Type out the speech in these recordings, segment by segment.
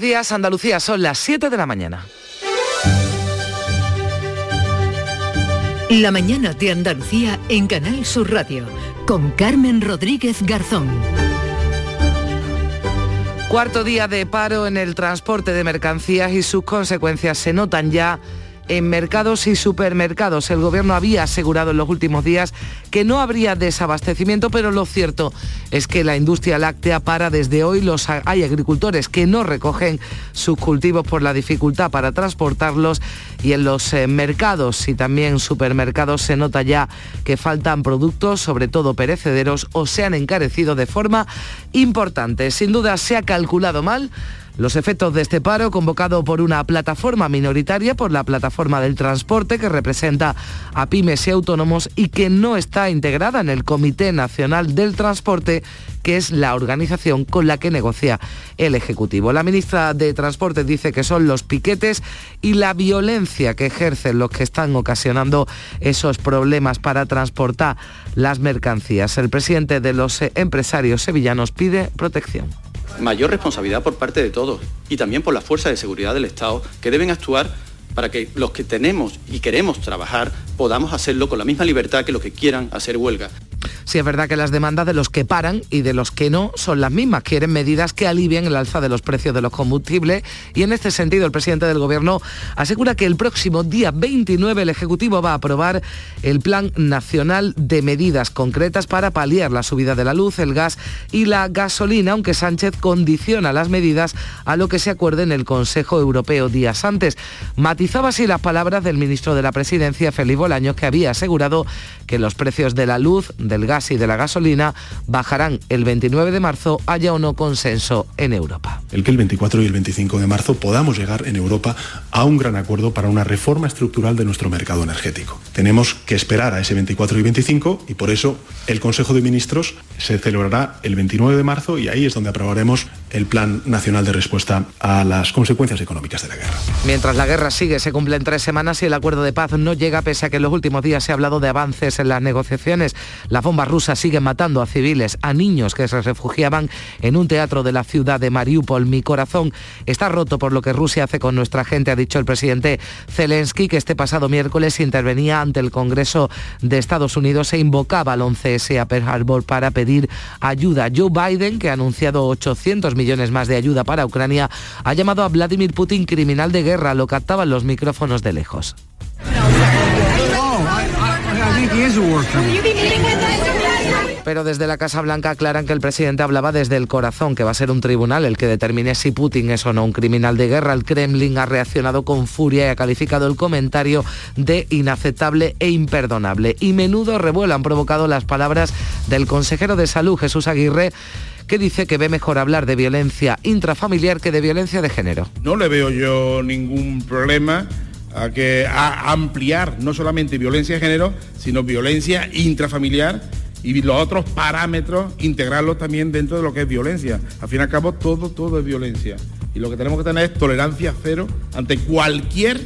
Días Andalucía, son las 7 de la mañana. La mañana de Andalucía en Canal Sur Radio con Carmen Rodríguez Garzón. Cuarto día de paro en el transporte de mercancías y sus consecuencias se notan ya en mercados y supermercados. El gobierno había asegurado en los últimos días que no habría desabastecimiento, pero lo cierto es que la industria láctea para desde hoy. Los, hay agricultores que no recogen sus cultivos por la dificultad para transportarlos y en los eh, mercados y también supermercados se nota ya que faltan productos, sobre todo perecederos, o se han encarecido de forma importante. Sin duda se ha calculado mal los efectos de este paro, convocado por una plataforma minoritaria, por la plataforma del transporte, que representa a pymes y autónomos y que no está integrada en el Comité Nacional del Transporte, que es la organización con la que negocia el Ejecutivo. La ministra de Transporte dice que son los piquetes y la violencia que ejercen los que están ocasionando esos problemas para transportar las mercancías. El presidente de los empresarios sevillanos pide protección mayor responsabilidad por parte de todos y también por las fuerzas de seguridad del Estado que deben actuar para que los que tenemos y queremos trabajar podamos hacerlo con la misma libertad que los que quieran hacer huelga. Sí, es verdad que las demandas de los que paran y de los que no son las mismas. Quieren medidas que alivien el alza de los precios de los combustibles y en este sentido el presidente del Gobierno asegura que el próximo día 29 el Ejecutivo va a aprobar el Plan Nacional de Medidas Concretas para paliar la subida de la luz, el gas y la gasolina, aunque Sánchez condiciona las medidas a lo que se acuerde en el Consejo Europeo días antes. Matizaba así las palabras del ministro de la Presidencia, Felipe Bolaños, que había asegurado que los precios de la luz, del gas y de la gasolina bajarán el 29 de marzo, haya o no consenso en Europa. El que el 24 y el 25 de marzo podamos llegar en Europa a un gran acuerdo para una reforma estructural de nuestro mercado energético. Tenemos que esperar a ese 24 y 25 y por eso el Consejo de Ministros se celebrará el 29 de marzo y ahí es donde aprobaremos el Plan Nacional de Respuesta a las consecuencias económicas de la guerra. Mientras la guerra sigue, se cumplen tres semanas y el acuerdo de paz no llega pese a que en los últimos días se ha hablado de avances en las negociaciones. Las bombas rusas siguen matando a civiles, a niños que se refugiaban en un teatro de la ciudad de Mariupol. Mi corazón está roto por lo que Rusia hace con nuestra gente, ha dicho el presidente Zelensky, que este pasado miércoles intervenía ante el Congreso de Estados Unidos e invocaba al 11S a Pearl Harbor para pedir ayuda. Joe Biden, que ha anunciado 800 millones más de ayuda para Ucrania, ha llamado a Vladimir Putin criminal de guerra. Lo captaban los micrófonos de lejos. Pero desde la Casa Blanca aclaran que el presidente hablaba desde el corazón, que va a ser un tribunal el que determine si Putin es o no un criminal de guerra. El Kremlin ha reaccionado con furia y ha calificado el comentario de inaceptable e imperdonable. Y menudo revuelo han provocado las palabras del consejero de salud, Jesús Aguirre, que dice que ve mejor hablar de violencia intrafamiliar que de violencia de género. No le veo yo ningún problema a que a ampliar no solamente violencia de género, sino violencia intrafamiliar y los otros parámetros integrarlos también dentro de lo que es violencia. Al fin y al cabo todo todo es violencia y lo que tenemos que tener es tolerancia cero ante cualquier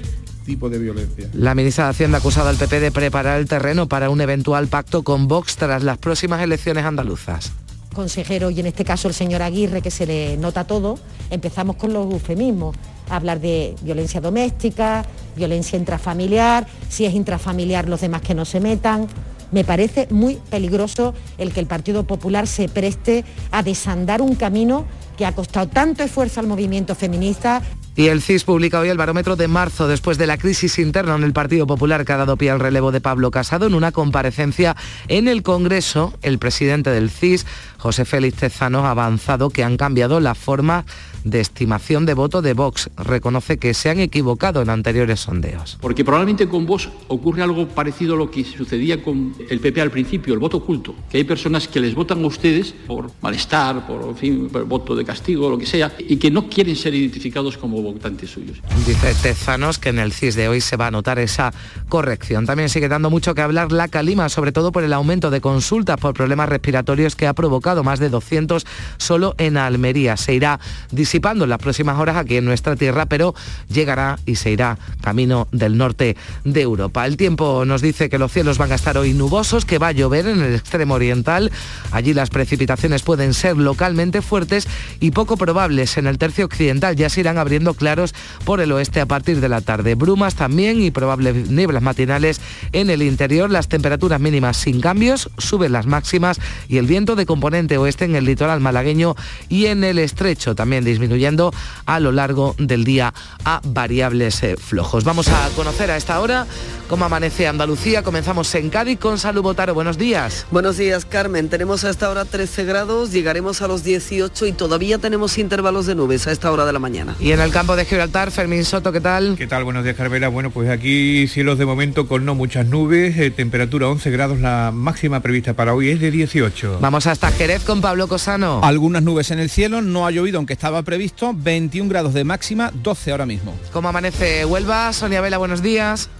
tipo de violencia. La ministra de Hacienda ha acusado al PP de preparar el terreno para un eventual pacto con Vox tras las próximas elecciones andaluzas consejero y en este caso el señor Aguirre, que se le nota todo, empezamos con los eufemismos, hablar de violencia doméstica, violencia intrafamiliar, si es intrafamiliar los demás que no se metan. Me parece muy peligroso el que el Partido Popular se preste a desandar un camino que ha costado tanto esfuerzo al movimiento feminista. Y el CIS publica hoy el barómetro de marzo después de la crisis interna en el Partido Popular que ha dado pie al relevo de Pablo Casado en una comparecencia en el Congreso. El presidente del CIS, José Félix Tezano, ha avanzado que han cambiado la forma de estimación de voto de Vox. Reconoce que se han equivocado en anteriores sondeos. Porque probablemente con Vox ocurre algo parecido a lo que sucedía con el PP al principio, el voto oculto. Que hay personas que les votan a ustedes por malestar, por, por voto de castigo, lo que sea, y que no quieren ser identificados como votantes suyos. Dice Tezanos que en el CIS de hoy se va a notar esa corrección. También sigue dando mucho que hablar la calima, sobre todo por el aumento de consultas por problemas respiratorios que ha provocado más de 200 solo en Almería. Se irá disipando en las próximas horas aquí en nuestra tierra, pero llegará y se irá camino del norte de Europa. El tiempo nos dice que los cielos van a estar hoy nubosos, que va a llover en el extremo oriental. Allí las precipitaciones pueden ser localmente fuertes y poco probables. En el tercio occidental ya se irán abriendo claros por el oeste a partir de la tarde. Brumas también y probables nieblas matinales en el interior. Las temperaturas mínimas sin cambios, suben las máximas y el viento de componente oeste en el litoral malagueño y en el estrecho también disminuyendo a lo largo del día a variables eh, flojos. Vamos a conocer a esta hora cómo amanece Andalucía. Comenzamos en Cádiz con Salud Botaro. Buenos días. Buenos días, Carmen. Tenemos a esta hora 13 grados, llegaremos a los 18 y todavía tenemos intervalos de nubes a esta hora de la mañana. Y en el campo de Gibraltar, Fermín Soto, ¿qué tal? ¿Qué tal? Buenos días, Carmela. Bueno, pues aquí cielos de momento con no muchas nubes, eh, temperatura 11 grados, la máxima prevista para hoy es de 18. Vamos hasta Jerez con Pablo Cosano. Algunas nubes en el cielo, no ha llovido aunque estaba previsto, 21 grados de máxima, 12 ahora mismo. ¿Cómo amanece Huelva? Sonia Vela, buenos días.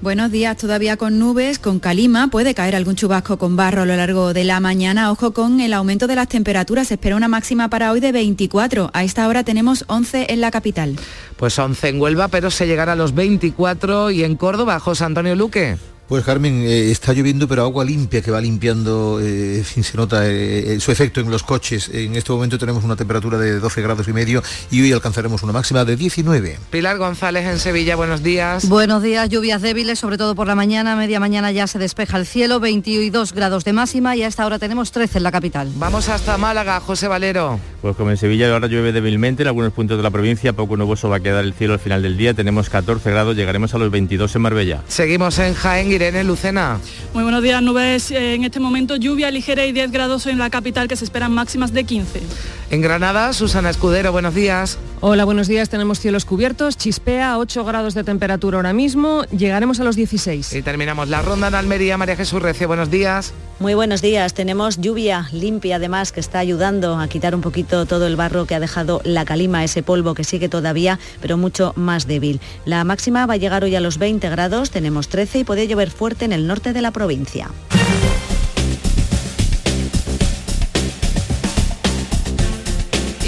Buenos días, todavía con nubes, con calima, puede caer algún chubasco con barro a lo largo de la mañana. Ojo con el aumento de las temperaturas, se espera una máxima para hoy de 24. A esta hora tenemos 11 en la capital. Pues 11 en Huelva, pero se llegará a los 24 y en Córdoba, José Antonio Luque. Pues Carmen, eh, está lloviendo pero agua limpia que va limpiando, eh, se nota eh, su efecto en los coches. En este momento tenemos una temperatura de 12 grados y medio y hoy alcanzaremos una máxima de 19. Pilar González en Sevilla, buenos días. Buenos días, lluvias débiles, sobre todo por la mañana, media mañana ya se despeja el cielo, 22 grados de máxima y a esta hora tenemos 13 en la capital. Vamos hasta Málaga, José Valero. Pues como en Sevilla ahora llueve débilmente en algunos puntos de la provincia, poco nuboso va a quedar el cielo al final del día, tenemos 14 grados, llegaremos a los 22 en Marbella. Seguimos en Jaén, Irene Lucena. Muy buenos días, nubes eh, en este momento, lluvia ligera y 10 grados en la capital que se esperan máximas de 15. En Granada, Susana Escudero, buenos días. Hola, buenos días. Tenemos cielos cubiertos, chispea, 8 grados de temperatura ahora mismo, llegaremos a los 16. Y terminamos la ronda en Almería. María Jesús Recio, buenos días. Muy buenos días. Tenemos lluvia limpia además que está ayudando a quitar un poquito todo el barro que ha dejado la calima, ese polvo que sigue todavía, pero mucho más débil. La máxima va a llegar hoy a los 20 grados, tenemos 13 y puede llover fuerte en el norte de la provincia.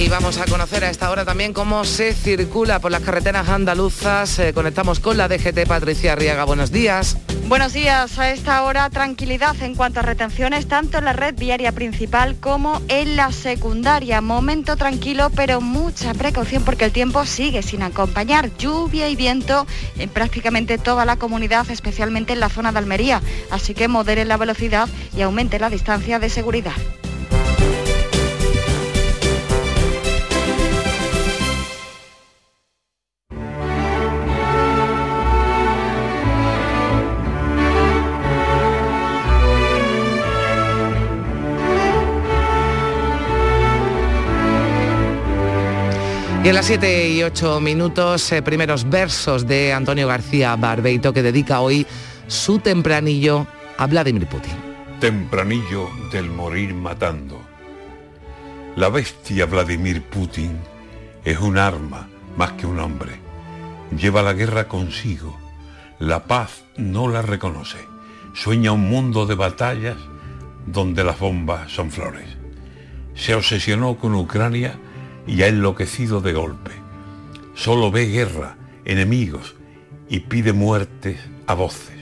Y vamos a conocer a esta hora también cómo se circula por las carreteras andaluzas. Eh, conectamos con la DGT Patricia Arriaga. Buenos días. Buenos días. A esta hora tranquilidad en cuanto a retenciones tanto en la red viaria principal como en la secundaria. Momento tranquilo pero mucha precaución porque el tiempo sigue sin acompañar. Lluvia y viento en prácticamente toda la comunidad, especialmente en la zona de Almería. Así que modere la velocidad y aumente la distancia de seguridad. Y en las 7 y 8 minutos, eh, primeros versos de Antonio García Barbeito, que dedica hoy su tempranillo a Vladimir Putin. Tempranillo del morir matando. La bestia Vladimir Putin es un arma más que un hombre. Lleva la guerra consigo. La paz no la reconoce. Sueña un mundo de batallas donde las bombas son flores. Se obsesionó con Ucrania y ha enloquecido de golpe. Solo ve guerra, enemigos y pide muertes a voces.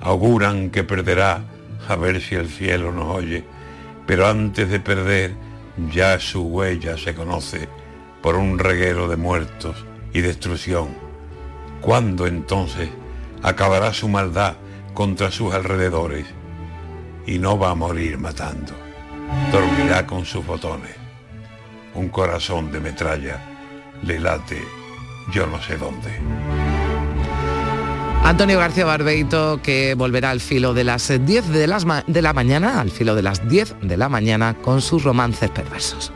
Auguran que perderá a ver si el cielo nos oye, pero antes de perder ya su huella se conoce por un reguero de muertos y destrucción. ¿Cuándo entonces acabará su maldad contra sus alrededores? Y no va a morir matando, dormirá con sus botones un corazón de metralla le late yo no sé dónde. Antonio García Barbeito que volverá al filo de las 10 de, las de la mañana, al filo de las 10 de la mañana con sus romances perversos.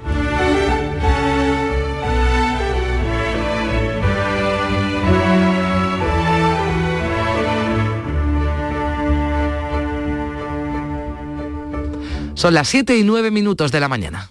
Son las 7 y 9 minutos de la mañana.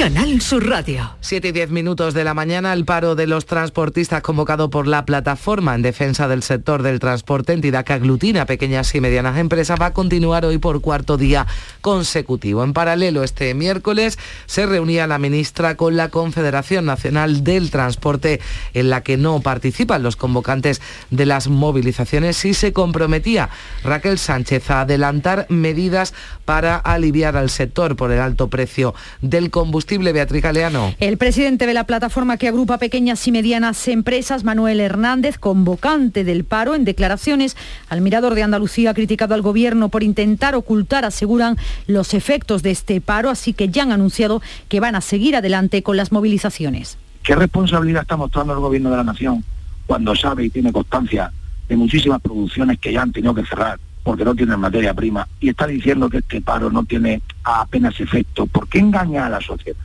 Canal Sur Radio. 7 y 10 minutos de la mañana, el paro de los transportistas convocado por la plataforma en defensa del sector del transporte, entidad que aglutina pequeñas y medianas empresas, va a continuar hoy por cuarto día consecutivo. En paralelo, este miércoles se reunía la ministra con la Confederación Nacional del Transporte, en la que no participan los convocantes de las movilizaciones y se comprometía Raquel Sánchez a adelantar medidas para aliviar al sector por el alto precio del combustible. Beatriz Galeano. El presidente de la plataforma que agrupa pequeñas y medianas empresas, Manuel Hernández, convocante del paro, en declaraciones al Mirador de Andalucía ha criticado al gobierno por intentar ocultar, aseguran, los efectos de este paro, así que ya han anunciado que van a seguir adelante con las movilizaciones. ¿Qué responsabilidad está mostrando el gobierno de la nación cuando sabe y tiene constancia de muchísimas producciones que ya han tenido que cerrar? Porque no tienen materia prima y está diciendo que este paro no tiene apenas efecto. ¿Por qué engaña a la sociedad?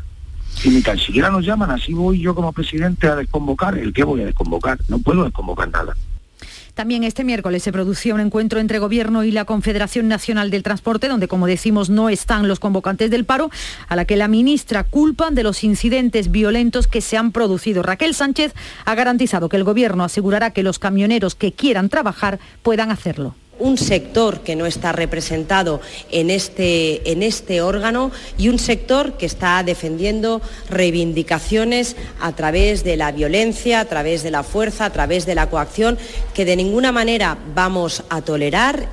Si ni tan siquiera nos llaman, así voy yo como presidente a desconvocar. ¿El qué voy a desconvocar? No puedo desconvocar nada. También este miércoles se producía un encuentro entre Gobierno y la Confederación Nacional del Transporte, donde, como decimos, no están los convocantes del paro, a la que la ministra culpan de los incidentes violentos que se han producido. Raquel Sánchez ha garantizado que el Gobierno asegurará que los camioneros que quieran trabajar puedan hacerlo un sector que no está representado en este, en este órgano y un sector que está defendiendo reivindicaciones a través de la violencia, a través de la fuerza, a través de la coacción, que de ninguna manera vamos a tolerar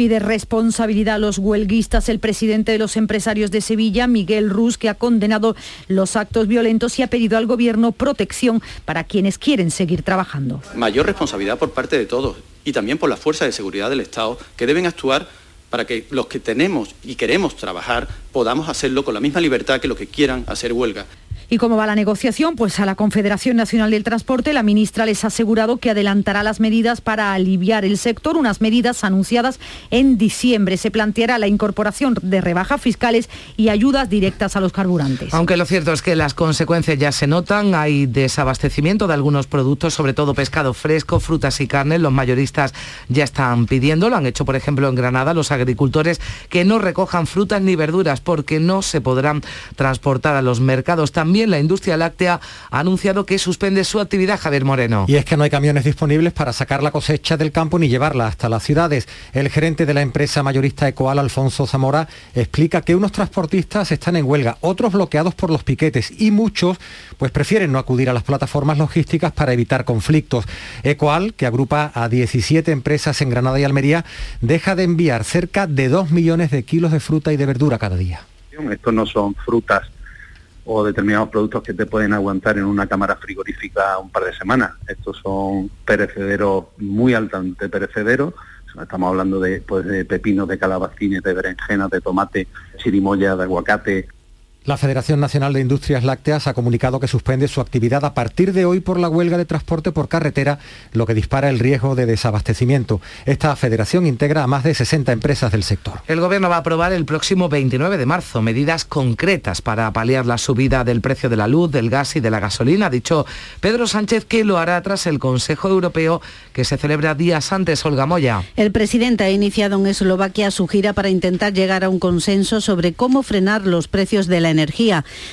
pide responsabilidad a los huelguistas el presidente de los empresarios de Sevilla, Miguel Ruz, que ha condenado los actos violentos y ha pedido al gobierno protección para quienes quieren seguir trabajando. Mayor responsabilidad por parte de todos y también por las fuerzas de seguridad del Estado que deben actuar para que los que tenemos y queremos trabajar podamos hacerlo con la misma libertad que los que quieran hacer huelga. ¿Y cómo va la negociación? Pues a la Confederación Nacional del Transporte la ministra les ha asegurado que adelantará las medidas para aliviar el sector, unas medidas anunciadas en diciembre. Se planteará la incorporación de rebajas fiscales y ayudas directas a los carburantes. Aunque lo cierto es que las consecuencias ya se notan, hay desabastecimiento de algunos productos, sobre todo pescado fresco, frutas y carnes. Los mayoristas ya están pidiendo, lo han hecho por ejemplo en Granada los agricultores que no recojan frutas ni verduras porque no se podrán transportar a los mercados. También la industria láctea ha anunciado que suspende su actividad, Javier Moreno. Y es que no hay camiones disponibles para sacar la cosecha del campo ni llevarla hasta las ciudades. El gerente de la empresa mayorista Ecoal, Alfonso Zamora, explica que unos transportistas están en huelga, otros bloqueados por los piquetes y muchos pues prefieren no acudir a las plataformas logísticas para evitar conflictos. Ecoal, que agrupa a 17 empresas en Granada y Almería, deja de enviar cerca de 2 millones de kilos de fruta y de verdura cada día. Estos no son frutas o determinados productos que te pueden aguantar en una cámara frigorífica un par de semanas. Estos son perecederos muy altamente perecederos. Estamos hablando de, pues, de pepinos, de calabacines, de berenjenas, de tomate, chirimoya, de aguacate, la Federación Nacional de Industrias Lácteas ha comunicado que suspende su actividad a partir de hoy por la huelga de transporte por carretera, lo que dispara el riesgo de desabastecimiento. Esta federación integra a más de 60 empresas del sector. El Gobierno va a aprobar el próximo 29 de marzo medidas concretas para paliar la subida del precio de la luz, del gas y de la gasolina. Ha dicho Pedro Sánchez que lo hará tras el Consejo Europeo que se celebra días antes. Olga Moya. El presidente ha iniciado en Eslovaquia su gira para intentar llegar a un consenso sobre cómo frenar los precios de la energía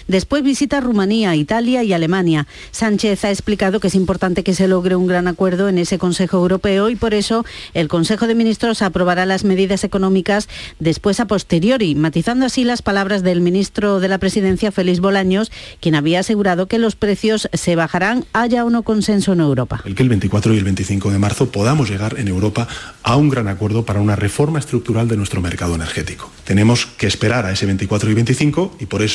Después visita Rumanía, Italia y Alemania. Sánchez ha explicado que es importante que se logre un gran acuerdo en ese Consejo Europeo y por eso el Consejo de Ministros aprobará las medidas económicas después a posteriori, matizando así las palabras del ministro de la Presidencia, Félix Bolaños, quien había asegurado que los precios se bajarán haya o no consenso en Europa. El que el 24 y el 25 de marzo podamos llegar en Europa a un gran acuerdo para una reforma estructural de nuestro mercado energético. Tenemos que esperar a ese 24 y 25 y por eso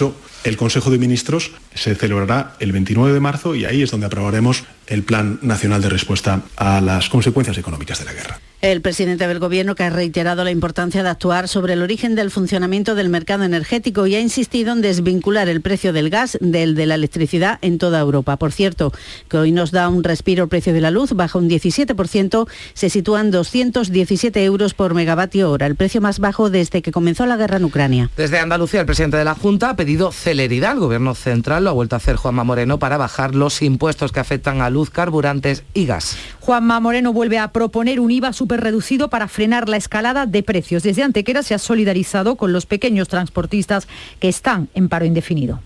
el Consejo de Ministros se celebrará el 29 de marzo y ahí es donde aprobaremos el Plan Nacional de Respuesta a las consecuencias económicas de la guerra. El presidente del Gobierno que ha reiterado la importancia de actuar sobre el origen del funcionamiento del mercado energético y ha insistido en desvincular el precio del gas del de la electricidad en toda Europa. Por cierto, que hoy nos da un respiro el precio de la luz, baja un 17%, se sitúan 217 euros por megavatio hora, el precio más bajo desde que comenzó la guerra en Ucrania. Desde Andalucía, el presidente de la Junta ha pedido celeridad al Gobierno central, lo ha vuelto a hacer Juanma Moreno, para bajar los impuestos que afectan a luz, carburantes y gas. Juanma Moreno vuelve a proponer un IVA super reducido para frenar la escalada de precios. Desde Antequera se ha solidarizado con los pequeños transportistas que están en paro indefinido.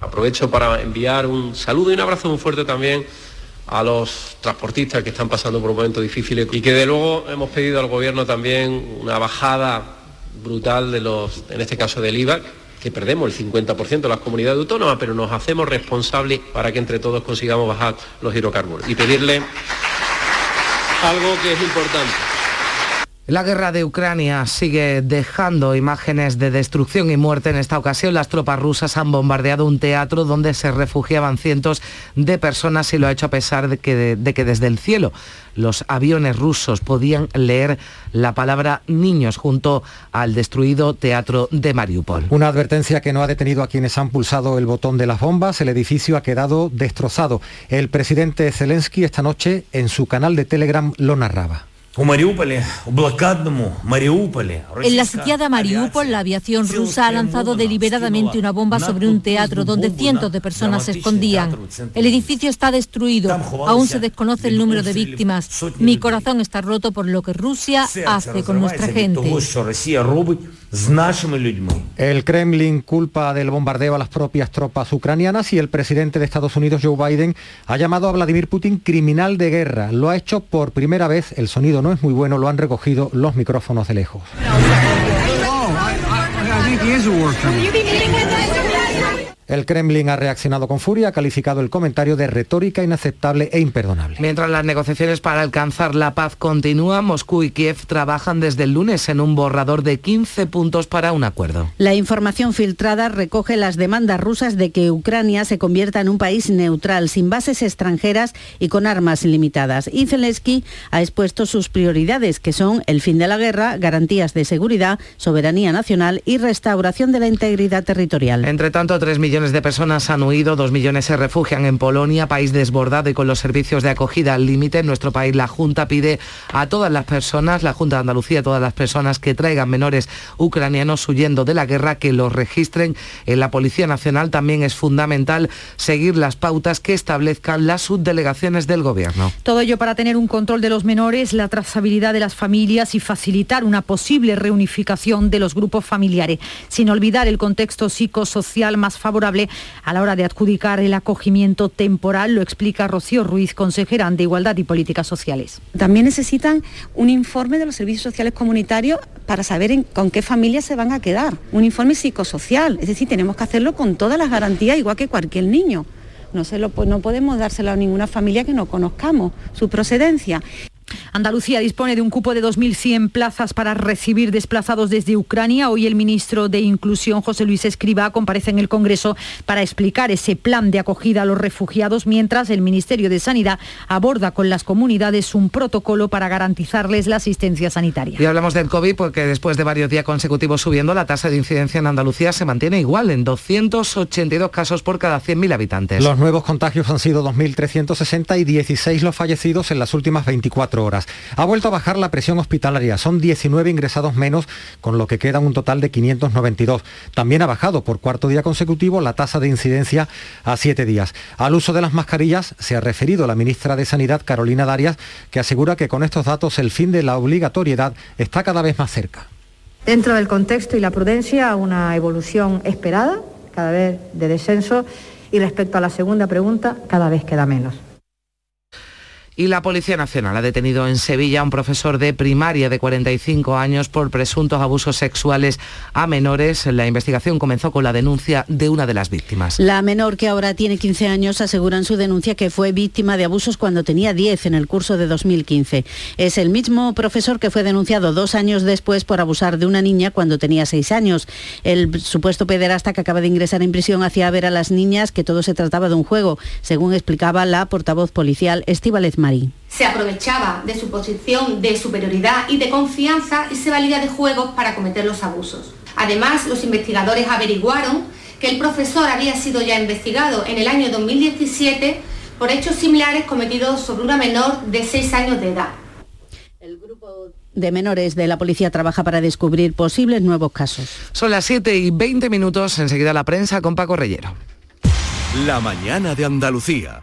Aprovecho para enviar un saludo y un abrazo muy fuerte también a los transportistas que están pasando por momentos difíciles y que de luego hemos pedido al gobierno también una bajada brutal de los, en este caso del IVA, que perdemos el 50% de las comunidades autónomas, pero nos hacemos responsables para que entre todos consigamos bajar los hidrocarburos. Y pedirle algo que es importante. La guerra de Ucrania sigue dejando imágenes de destrucción y muerte. En esta ocasión las tropas rusas han bombardeado un teatro donde se refugiaban cientos de personas y lo ha hecho a pesar de que, de, que desde el cielo los aviones rusos podían leer la palabra niños junto al destruido teatro de Mariupol. Una advertencia que no ha detenido a quienes han pulsado el botón de las bombas. El edificio ha quedado destrozado. El presidente Zelensky esta noche en su canal de Telegram lo narraba. En la sitiada Mariupol, la aviación rusa ha lanzado deliberadamente una bomba sobre un teatro donde cientos de personas se escondían. El edificio está destruido. Aún se desconoce el número de víctimas. Mi corazón está roto por lo que Rusia hace con nuestra gente. El Kremlin culpa del bombardeo a las propias tropas ucranianas y el presidente de Estados Unidos, Joe Biden, ha llamado a Vladimir Putin criminal de guerra. Lo ha hecho por primera vez. El sonido no es muy bueno, lo han recogido los micrófonos de lejos. El Kremlin ha reaccionado con furia, ha calificado el comentario de retórica inaceptable e imperdonable. Mientras las negociaciones para alcanzar la paz continúan, Moscú y Kiev trabajan desde el lunes en un borrador de 15 puntos para un acuerdo. La información filtrada recoge las demandas rusas de que Ucrania se convierta en un país neutral, sin bases extranjeras y con armas ilimitadas. Y Zelensky ha expuesto sus prioridades, que son el fin de la guerra, garantías de seguridad, soberanía nacional y restauración de la integridad territorial. Entre tanto, 3 millones millones de personas han huido, dos millones se refugian en Polonia, país desbordado y con los servicios de acogida al límite. En nuestro país la Junta pide a todas las personas, la Junta de Andalucía, a todas las personas que traigan menores ucranianos huyendo de la guerra, que los registren en la Policía Nacional. También es fundamental seguir las pautas que establezcan las subdelegaciones del Gobierno. Todo ello para tener un control de los menores, la trazabilidad de las familias y facilitar una posible reunificación de los grupos familiares, sin olvidar el contexto psicosocial más favorable a la hora de adjudicar el acogimiento temporal, lo explica Rocío Ruiz, consejera de Igualdad y Políticas Sociales. También necesitan un informe de los servicios sociales comunitarios para saber con qué familias se van a quedar, un informe psicosocial, es decir, tenemos que hacerlo con todas las garantías, igual que cualquier niño. No, se lo, no podemos dárselo a ninguna familia que no conozcamos su procedencia. Andalucía dispone de un cupo de 2.100 plazas para recibir desplazados desde Ucrania. Hoy el ministro de Inclusión, José Luis Escriba, comparece en el Congreso para explicar ese plan de acogida a los refugiados, mientras el Ministerio de Sanidad aborda con las comunidades un protocolo para garantizarles la asistencia sanitaria. Y hablamos del COVID porque después de varios días consecutivos subiendo, la tasa de incidencia en Andalucía se mantiene igual, en 282 casos por cada 100.000 habitantes. Los nuevos contagios han sido 2.360 y 16 los fallecidos en las últimas 24 horas. Ha vuelto a bajar la presión hospitalaria, son 19 ingresados menos, con lo que queda un total de 592. También ha bajado por cuarto día consecutivo la tasa de incidencia a siete días. Al uso de las mascarillas se ha referido la ministra de Sanidad, Carolina Darias, que asegura que con estos datos el fin de la obligatoriedad está cada vez más cerca. Dentro del contexto y la prudencia, una evolución esperada cada vez de descenso y respecto a la segunda pregunta, cada vez queda menos. Y la Policía Nacional ha detenido en Sevilla a un profesor de primaria de 45 años por presuntos abusos sexuales a menores. La investigación comenzó con la denuncia de una de las víctimas. La menor, que ahora tiene 15 años, asegura en su denuncia que fue víctima de abusos cuando tenía 10 en el curso de 2015. Es el mismo profesor que fue denunciado dos años después por abusar de una niña cuando tenía 6 años. El supuesto pederasta que acaba de ingresar en prisión hacía ver a las niñas que todo se trataba de un juego, según explicaba la portavoz policial Estíbaliz se aprovechaba de su posición de superioridad y de confianza y se valía de juegos para cometer los abusos. Además, los investigadores averiguaron que el profesor había sido ya investigado en el año 2017 por hechos similares cometidos sobre una menor de 6 años de edad. El grupo de menores de la policía trabaja para descubrir posibles nuevos casos. Son las 7 y 20 minutos, enseguida la prensa con Paco Reyero. La mañana de Andalucía.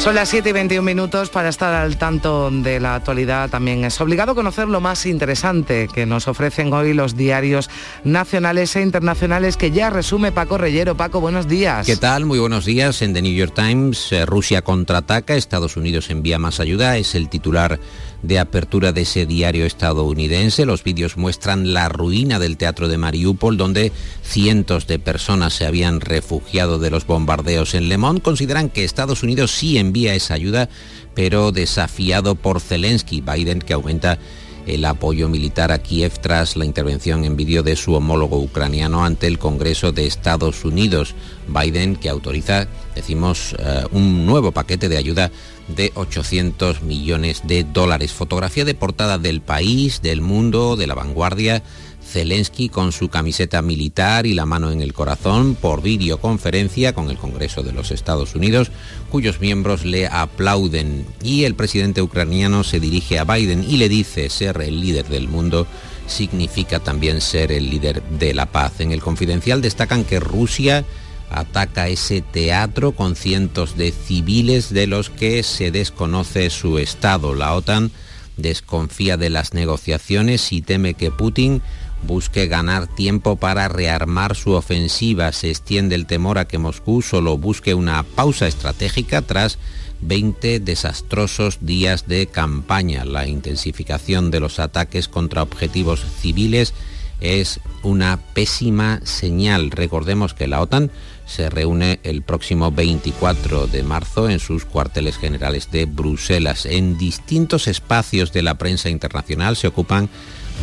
Son las 7 y 21 minutos para estar al tanto de la actualidad. También es obligado conocer lo más interesante que nos ofrecen hoy los diarios nacionales e internacionales que ya resume Paco Reyero. Paco, buenos días. ¿Qué tal? Muy buenos días. En The New York Times, eh, Rusia contraataca, Estados Unidos envía más ayuda. Es el titular de apertura de ese diario estadounidense. Los vídeos muestran la ruina del teatro de Mariupol, donde cientos de personas se habían refugiado de los bombardeos en Le Monde. Consideran que Estados Unidos sí envía esa ayuda, pero desafiado por Zelensky, Biden, que aumenta el apoyo militar a Kiev tras la intervención en vídeo de su homólogo ucraniano ante el Congreso de Estados Unidos. Biden que autoriza, decimos, eh, un nuevo paquete de ayuda de 800 millones de dólares. Fotografía de portada del país, del mundo, de la vanguardia. Zelensky con su camiseta militar y la mano en el corazón por videoconferencia con el Congreso de los Estados Unidos, cuyos miembros le aplauden. Y el presidente ucraniano se dirige a Biden y le dice ser el líder del mundo significa también ser el líder de la paz. En el confidencial destacan que Rusia ataca ese teatro con cientos de civiles de los que se desconoce su estado. La OTAN desconfía de las negociaciones y teme que Putin busque ganar tiempo para rearmar su ofensiva. Se extiende el temor a que Moscú solo busque una pausa estratégica tras 20 desastrosos días de campaña. La intensificación de los ataques contra objetivos civiles es una pésima señal. Recordemos que la OTAN se reúne el próximo 24 de marzo en sus cuarteles generales de Bruselas. En distintos espacios de la prensa internacional se ocupan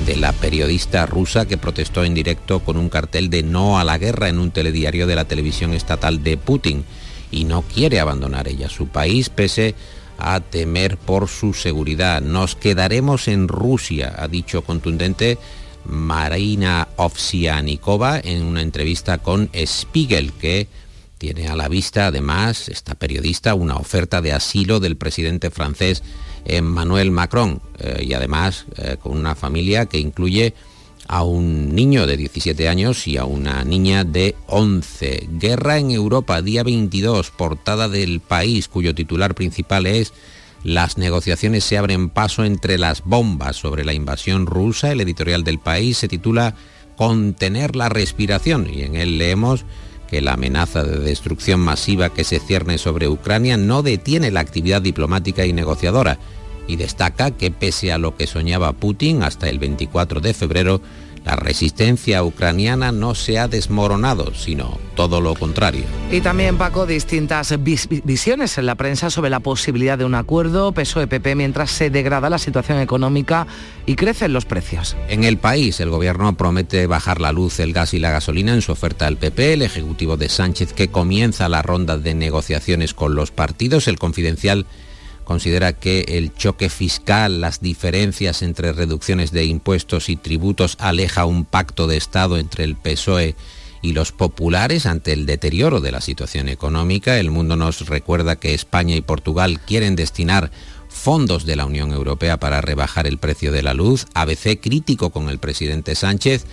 de la periodista rusa que protestó en directo con un cartel de no a la guerra en un telediario de la televisión estatal de Putin y no quiere abandonar ella su país pese a temer por su seguridad. Nos quedaremos en Rusia, ha dicho contundente Marina Ovsianikova en una entrevista con Spiegel, que tiene a la vista, además, esta periodista, una oferta de asilo del presidente francés Emmanuel Macron, eh, y además eh, con una familia que incluye a un niño de 17 años y a una niña de 11. Guerra en Europa, día 22, portada del país, cuyo titular principal es las negociaciones se abren paso entre las bombas sobre la invasión rusa. El editorial del país se titula Contener la respiración y en él leemos que la amenaza de destrucción masiva que se cierne sobre Ucrania no detiene la actividad diplomática y negociadora y destaca que pese a lo que soñaba Putin hasta el 24 de febrero, la resistencia ucraniana no se ha desmoronado, sino todo lo contrario. Y también, Paco, distintas visiones en la prensa sobre la posibilidad de un acuerdo PSOE-PP mientras se degrada la situación económica y crecen los precios. En el país, el gobierno promete bajar la luz, el gas y la gasolina en su oferta al PP. El ejecutivo de Sánchez, que comienza la ronda de negociaciones con los partidos, el confidencial considera que el choque fiscal, las diferencias entre reducciones de impuestos y tributos aleja un pacto de Estado entre el PSOE y los populares ante el deterioro de la situación económica. El mundo nos recuerda que España y Portugal quieren destinar fondos de la Unión Europea para rebajar el precio de la luz. ABC crítico con el presidente Sánchez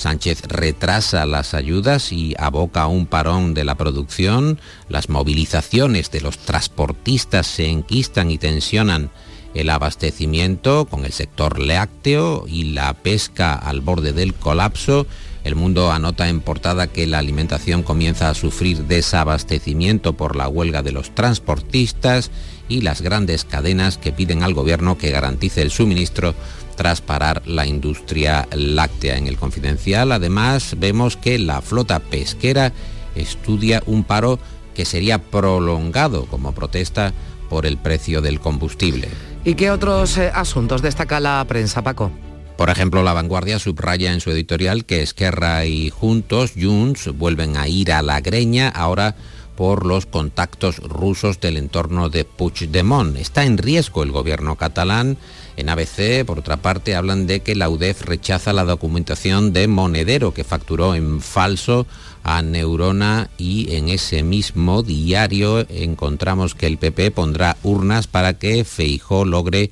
Sánchez retrasa las ayudas y aboca a un parón de la producción. Las movilizaciones de los transportistas se enquistan y tensionan el abastecimiento con el sector lácteo y la pesca al borde del colapso. El mundo anota en portada que la alimentación comienza a sufrir desabastecimiento por la huelga de los transportistas y las grandes cadenas que piden al gobierno que garantice el suministro tras parar la industria láctea. En el confidencial además vemos que la flota pesquera estudia un paro que sería prolongado como protesta por el precio del combustible. ¿Y qué otros eh, asuntos destaca la prensa, Paco? Por ejemplo, La Vanguardia subraya en su editorial que Esquerra y Juntos, Junts, vuelven a ir a la greña ahora por los contactos rusos del entorno de Puigdemont. Está en riesgo el gobierno catalán en ABC, por otra parte, hablan de que la UDEF rechaza la documentación de Monedero, que facturó en falso a Neurona y en ese mismo diario encontramos que el PP pondrá urnas para que Feijó logre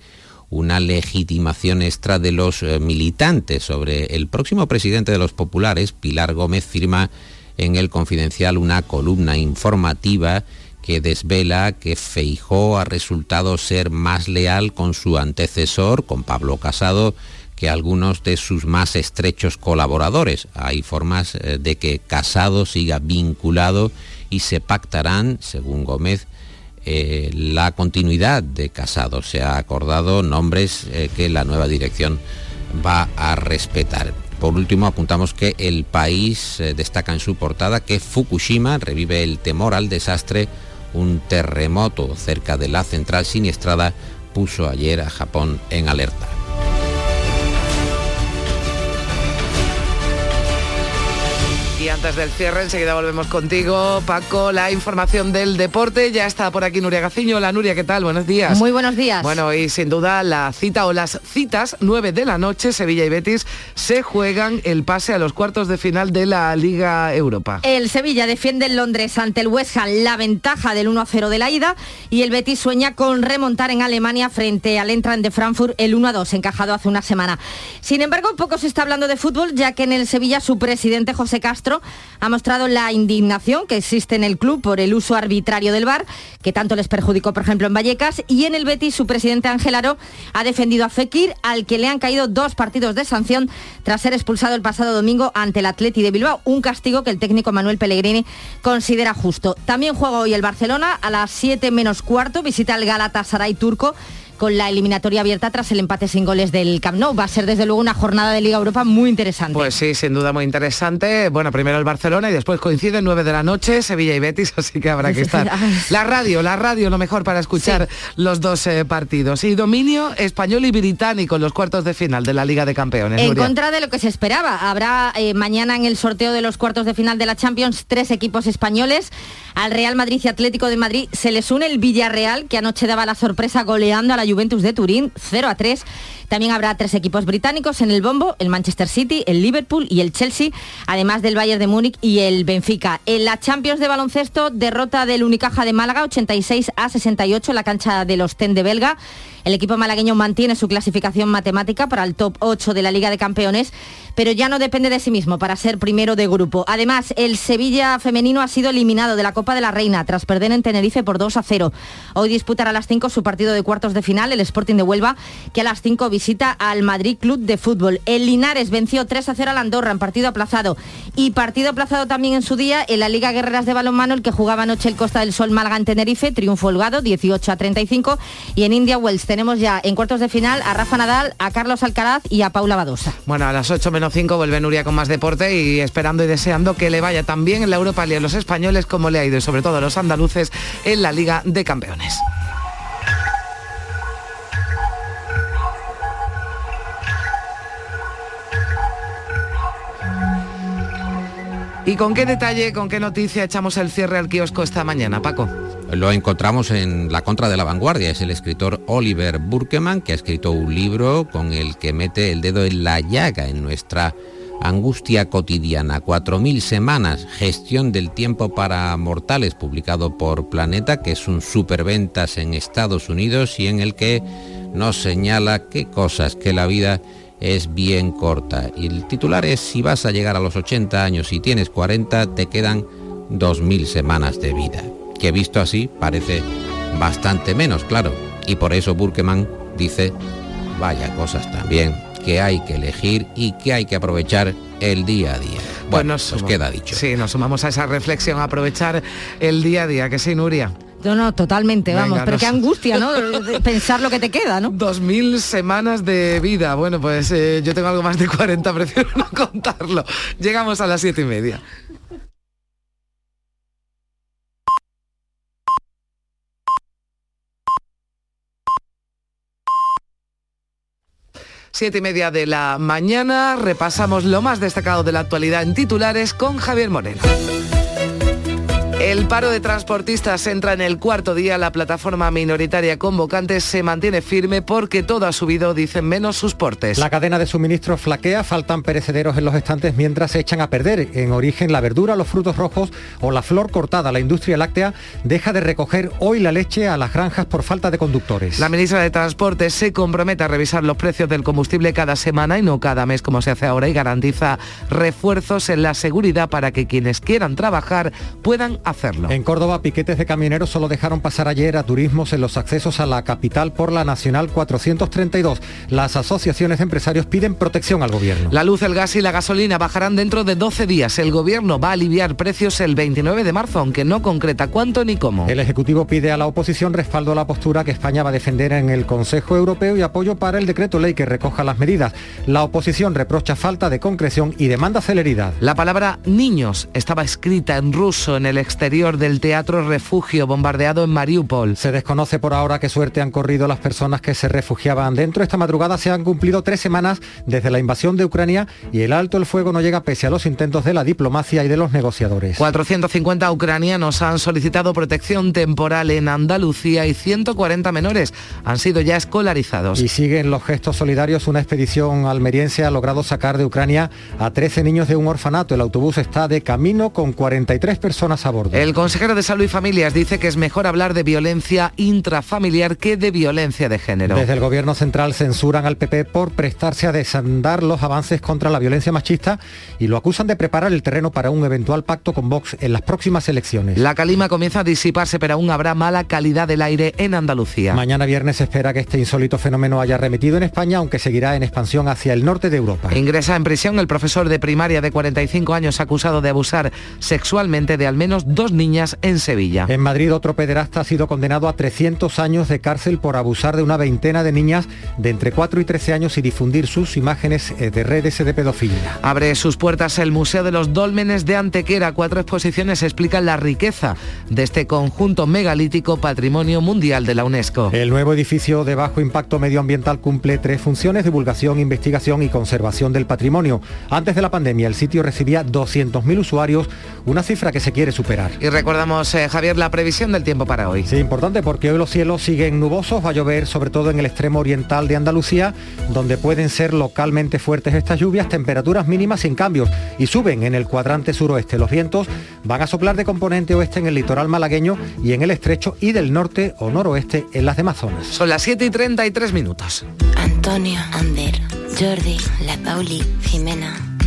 una legitimación extra de los eh, militantes. Sobre el próximo presidente de los populares, Pilar Gómez firma en el Confidencial una columna informativa que desvela que Feijó ha resultado ser más leal con su antecesor, con Pablo Casado, que algunos de sus más estrechos colaboradores. Hay formas eh, de que Casado siga vinculado y se pactarán, según Gómez, eh, la continuidad de Casado. Se ha acordado nombres eh, que la nueva dirección va a respetar. Por último, apuntamos que el país destaca en su portada que Fukushima revive el temor al desastre un terremoto cerca de la central siniestrada puso ayer a Japón en alerta. Y antes del cierre, enseguida volvemos contigo, Paco. La información del deporte. Ya está por aquí Nuria Gaciño. Hola Nuria, ¿qué tal? Buenos días. Muy buenos días. Bueno, y sin duda la cita o las citas, 9 de la noche, Sevilla y Betis se juegan el pase a los cuartos de final de la Liga Europa. El Sevilla defiende en Londres ante el West Ham la ventaja del 1-0 de la ida y el Betis sueña con remontar en Alemania frente al Entran de Frankfurt el 1-2 encajado hace una semana. Sin embargo, poco se está hablando de fútbol ya que en el Sevilla su presidente José Castro ha mostrado la indignación que existe en el club por el uso arbitrario del VAR, que tanto les perjudicó, por ejemplo, en Vallecas, y en el Betis su presidente Ángel Aro ha defendido a Fekir, al que le han caído dos partidos de sanción tras ser expulsado el pasado domingo ante el Atleti de Bilbao, un castigo que el técnico Manuel Pellegrini considera justo. También juega hoy el Barcelona a las 7 menos cuarto, visita el Galatasaray turco con la eliminatoria abierta tras el empate sin goles del Camp Nou. Va a ser desde luego una jornada de Liga Europa muy interesante. Pues sí, sin duda muy interesante. Bueno, primero el Barcelona y después coincide 9 de la noche, Sevilla y Betis, así que habrá que estar. La radio, la radio, lo mejor para escuchar los dos eh, partidos. Y dominio español y británico en los cuartos de final de la Liga de Campeones. En contra de lo que se esperaba. Habrá eh, mañana en el sorteo de los cuartos de final de la Champions tres equipos españoles. Al Real Madrid y Atlético de Madrid se les une el Villarreal, que anoche daba la sorpresa goleando a la Juventus de Turín 0 a 3 también habrá tres equipos británicos en el bombo, el Manchester City, el Liverpool y el Chelsea, además del Bayern de Múnich y el Benfica. En la Champions de baloncesto, derrota del Unicaja de Málaga 86 a 68 en la cancha de los Ten de Belga. El equipo malagueño mantiene su clasificación matemática para el top 8 de la Liga de Campeones, pero ya no depende de sí mismo para ser primero de grupo. Además, el Sevilla femenino ha sido eliminado de la Copa de la Reina tras perder en Tenerife por 2 a 0. Hoy disputará a las 5 su partido de cuartos de final, el Sporting de Huelva, que a las 5 visita al Madrid Club de Fútbol. El Linares venció 3 a 0 al Andorra en partido aplazado. Y partido aplazado también en su día en la Liga Guerreras de Balonmano, el que jugaba anoche el Costa del Sol Málaga en Tenerife, triunfo holgado 18 a 35. Y en India Wells tenemos ya en cuartos de final a Rafa Nadal, a Carlos Alcaraz y a Paula Badosa. Bueno, a las 8 menos 5 vuelve Nuria con más deporte y esperando y deseando que le vaya tan bien en la Europa League a los españoles como le ha ido y sobre todo a los andaluces en la Liga de Campeones. ¿Y con qué detalle, con qué noticia echamos el cierre al kiosco esta mañana, Paco? lo encontramos en La Contra de la Vanguardia. Es el escritor Oliver Burkeman que ha escrito un libro con el que mete el dedo en la llaga en nuestra angustia cotidiana. 4.000 semanas, gestión del tiempo para mortales, publicado por Planeta, que es un superventas en Estados Unidos y en el que nos señala qué cosas, que la vida es bien corta. Y el titular es, si vas a llegar a los 80 años y tienes 40, te quedan 2.000 semanas de vida que visto así parece bastante menos, claro. Y por eso Burkeman dice, vaya cosas también, que hay que elegir y que hay que aprovechar el día a día. Bueno, pues nos queda dicho. Sí, nos sumamos a esa reflexión, aprovechar el día a día, que sí, Nuria. No, no, totalmente, vamos, pero qué angustia, ¿no? Pensar lo que te queda, ¿no? Dos mil semanas de vida. Bueno, pues eh, yo tengo algo más de 40, prefiero no contarlo. Llegamos a las siete y media. Siete y media de la mañana, repasamos lo más destacado de la actualidad en titulares con Javier Moreno. El paro de transportistas entra en el cuarto día. La plataforma minoritaria convocante se mantiene firme porque todo ha subido, dicen menos sus portes. La cadena de suministro flaquea, faltan perecederos en los estantes mientras se echan a perder en origen la verdura, los frutos rojos o la flor cortada. La industria láctea deja de recoger hoy la leche a las granjas por falta de conductores. La ministra de Transporte se compromete a revisar los precios del combustible cada semana y no cada mes como se hace ahora y garantiza refuerzos en la seguridad para que quienes quieran trabajar puedan hacerlo. En Córdoba, piquetes de camioneros solo dejaron pasar ayer a turismos en los accesos a la capital por la Nacional 432. Las asociaciones de empresarios piden protección al gobierno. La luz, el gas y la gasolina bajarán dentro de 12 días. El gobierno va a aliviar precios el 29 de marzo, aunque no concreta cuánto ni cómo. El Ejecutivo pide a la oposición respaldo a la postura que España va a defender en el Consejo Europeo y apoyo para el decreto ley que recoja las medidas. La oposición reprocha falta de concreción y demanda celeridad. La palabra niños estaba escrita en ruso en el exterior del Teatro Refugio bombardeado en Mariupol. Se desconoce por ahora qué suerte han corrido las personas que se refugiaban dentro. Esta madrugada se han cumplido tres semanas desde la invasión de Ucrania y el alto el fuego no llega pese a los intentos de la diplomacia y de los negociadores. 450 ucranianos han solicitado protección temporal en Andalucía y 140 menores han sido ya escolarizados. Y siguen los gestos solidarios. Una expedición almeriense ha logrado sacar de Ucrania a 13 niños de un orfanato. El autobús está de camino con 43 personas a bordo. El consejero de Salud y Familias dice que es mejor hablar de violencia intrafamiliar que de violencia de género. Desde el Gobierno Central censuran al PP por prestarse a desandar los avances contra la violencia machista y lo acusan de preparar el terreno para un eventual pacto con Vox en las próximas elecciones. La calima comienza a disiparse, pero aún habrá mala calidad del aire en Andalucía. Mañana viernes se espera que este insólito fenómeno haya remitido en España, aunque seguirá en expansión hacia el norte de Europa. Ingresa en prisión el profesor de primaria de 45 años acusado de abusar sexualmente de al menos dos niñas en Sevilla. En Madrid otro pederasta ha sido condenado a 300 años de cárcel por abusar de una veintena de niñas de entre 4 y 13 años y difundir sus imágenes eh, de redes de pedofilia. Abre sus puertas el Museo de los Dólmenes de Antequera. Cuatro exposiciones explican la riqueza de este conjunto megalítico patrimonio mundial de la UNESCO. El nuevo edificio de bajo impacto medioambiental cumple tres funciones, divulgación, investigación y conservación del patrimonio. Antes de la pandemia el sitio recibía 200.000 usuarios, una cifra que se quiere superar. Y recordamos, eh, Javier, la previsión del tiempo para hoy. Sí, importante porque hoy los cielos siguen nubosos, va a llover sobre todo en el extremo oriental de Andalucía, donde pueden ser localmente fuertes estas lluvias, temperaturas mínimas sin cambios y suben en el cuadrante suroeste. Los vientos van a soplar de componente oeste en el litoral malagueño y en el estrecho y del norte o noroeste en las demás zonas. Son las 7 y 33 minutos. Antonio, Ander, Jordi, La Pauli, Jimena,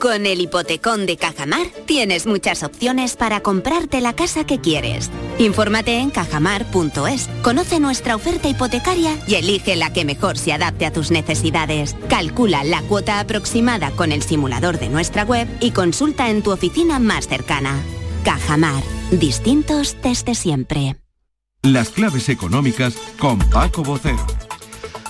Con el hipotecón de Cajamar tienes muchas opciones para comprarte la casa que quieres. Infórmate en cajamar.es, conoce nuestra oferta hipotecaria y elige la que mejor se adapte a tus necesidades. Calcula la cuota aproximada con el simulador de nuestra web y consulta en tu oficina más cercana. Cajamar, distintos desde siempre. Las claves económicas con Paco Bocero.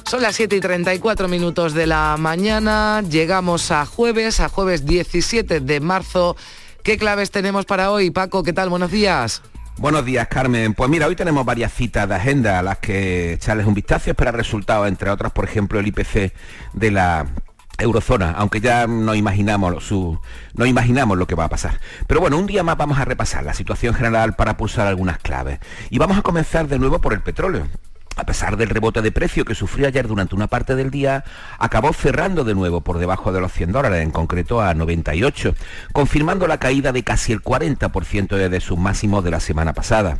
Son las 7 y 34 minutos de la mañana. Llegamos a jueves, a jueves 17 de marzo. ¿Qué claves tenemos para hoy? Paco, ¿qué tal? Buenos días. Buenos días, Carmen. Pues mira, hoy tenemos varias citas de agenda a las que echarles un vistazo, esperar resultados, entre otras, por ejemplo, el IPC de la eurozona, aunque ya no imaginamos, su, no imaginamos lo que va a pasar. Pero bueno, un día más vamos a repasar la situación general para pulsar algunas claves. Y vamos a comenzar de nuevo por el petróleo a pesar del rebote de precio que sufrió ayer durante una parte del día, acabó cerrando de nuevo por debajo de los 100 dólares, en concreto a 98, confirmando la caída de casi el 40% desde sus máximos de la semana pasada.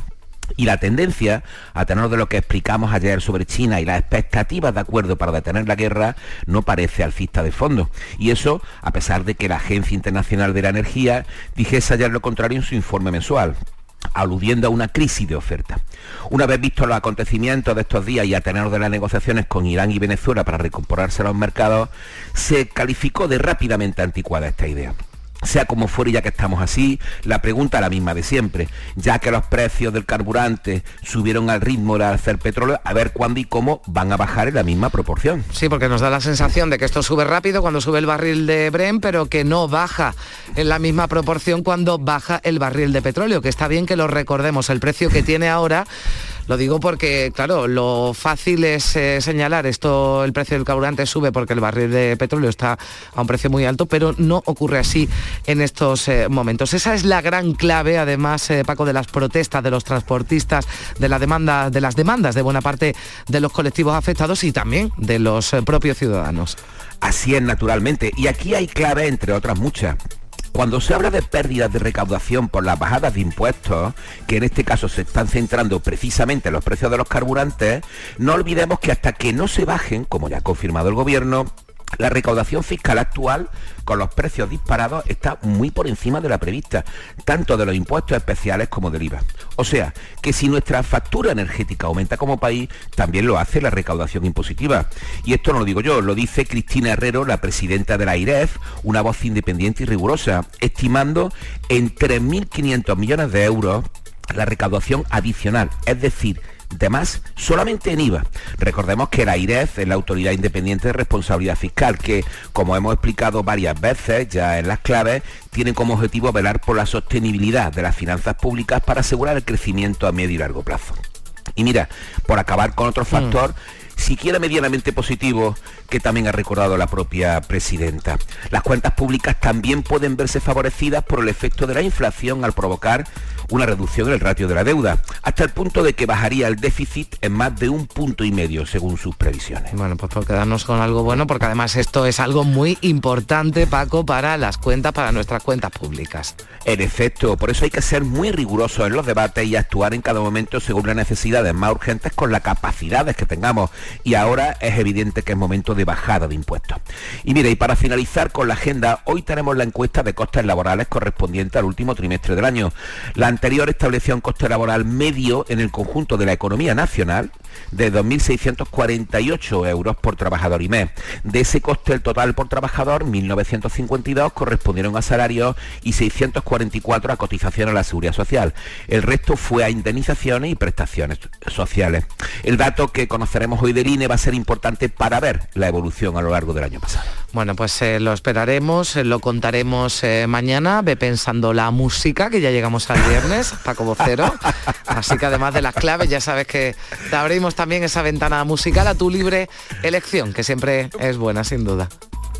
Y la tendencia, a tenor de lo que explicamos ayer sobre China y las expectativas de acuerdo para detener la guerra, no parece alcista de fondo. Y eso a pesar de que la Agencia Internacional de la Energía dijese ayer lo contrario en su informe mensual aludiendo a una crisis de oferta. Una vez visto los acontecimientos de estos días y a tener de las negociaciones con Irán y Venezuela para recomporarse a los mercados, se calificó de rápidamente anticuada esta idea. Sea como fuera, ya que estamos así, la pregunta es la misma de siempre. Ya que los precios del carburante subieron al ritmo de hacer petróleo, a ver cuándo y cómo van a bajar en la misma proporción. Sí, porque nos da la sensación de que esto sube rápido cuando sube el barril de Bren, pero que no baja en la misma proporción cuando baja el barril de petróleo, que está bien que lo recordemos. El precio que tiene ahora lo digo porque, claro, lo fácil es eh, señalar esto, el precio del carburante sube porque el barril de petróleo está a un precio muy alto, pero no ocurre así en estos eh, momentos. Esa es la gran clave, además, eh, Paco, de las protestas de los transportistas, de la demanda, de las demandas de buena parte de los colectivos afectados y también de los propios ciudadanos. Así es, naturalmente. Y aquí hay clave, entre otras muchas. Cuando se habla de pérdidas de recaudación por las bajadas de impuestos, que en este caso se están centrando precisamente en los precios de los carburantes, no olvidemos que hasta que no se bajen, como ya ha confirmado el gobierno, la recaudación fiscal actual, con los precios disparados, está muy por encima de la prevista, tanto de los impuestos especiales como del IVA. O sea, que si nuestra factura energética aumenta como país, también lo hace la recaudación impositiva. Y esto no lo digo yo, lo dice Cristina Herrero, la presidenta de la IREF, una voz independiente y rigurosa, estimando en 3.500 millones de euros la recaudación adicional, es decir, de más solamente en IVA. Recordemos que la IREF es la Autoridad Independiente de Responsabilidad Fiscal, que, como hemos explicado varias veces ya en las claves, tiene como objetivo velar por la sostenibilidad de las finanzas públicas para asegurar el crecimiento a medio y largo plazo. Y mira, por acabar con otro mm. Siquiera medianamente positivo que también ha recordado la propia presidenta. Las cuentas públicas también pueden verse favorecidas por el efecto de la inflación al provocar una reducción en el ratio de la deuda, hasta el punto de que bajaría el déficit en más de un punto y medio, según sus previsiones. Bueno, pues por quedarnos con algo bueno, porque además esto es algo muy importante, Paco, para las cuentas, para nuestras cuentas públicas. En efecto, por eso hay que ser muy rigurosos en los debates y actuar en cada momento según las necesidades más urgentes con las capacidades que tengamos. Y ahora es evidente que es momento de bajada de impuestos. Y mire, y para finalizar con la agenda, hoy tenemos la encuesta de costes laborales correspondiente al último trimestre del año. La anterior establecía un coste laboral medio en el conjunto de la economía nacional de 2.648 euros por trabajador y mes. De ese coste el total por trabajador, 1.952 correspondieron a salarios y 644 a cotización a la seguridad social. El resto fue a indemnizaciones y prestaciones sociales. El dato que conoceremos hoy del INE va a ser importante para ver la evolución a lo largo del año pasado. Bueno, pues eh, lo esperaremos, eh, lo contaremos eh, mañana, ve pensando la música, que ya llegamos al viernes, Paco Vocero. Así que además de las claves, ya sabes que te abrimos también esa ventana musical a tu libre elección, que siempre es buena, sin duda.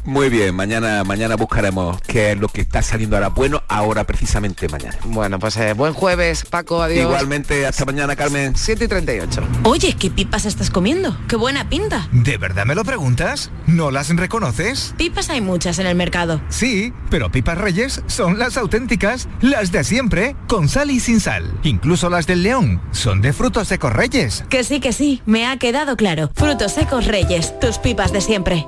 Muy bien, mañana, mañana buscaremos qué es lo que está saliendo ahora bueno, ahora precisamente mañana. Bueno, pues eh, buen jueves, Paco, adiós. Igualmente, hasta mañana, Carmen. 7 y 38. Oye, ¿qué pipas estás comiendo? ¡Qué buena pinta! ¿De verdad me lo preguntas? ¿No las reconoces? Pipas hay muchas en el mercado. Sí, pero pipas reyes son las auténticas, las de siempre, con sal y sin sal. Incluso las del león son de frutos secos reyes. Que sí, que sí, me ha quedado claro. Frutos secos reyes, tus pipas de siempre.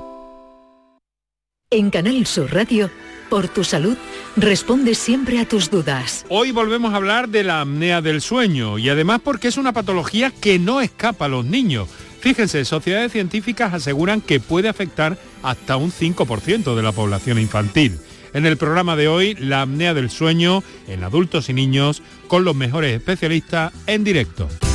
En Canal Sur Radio, por tu salud, responde siempre a tus dudas. Hoy volvemos a hablar de la apnea del sueño y además porque es una patología que no escapa a los niños. Fíjense, sociedades científicas aseguran que puede afectar hasta un 5% de la población infantil. En el programa de hoy, la apnea del sueño en adultos y niños con los mejores especialistas en directo.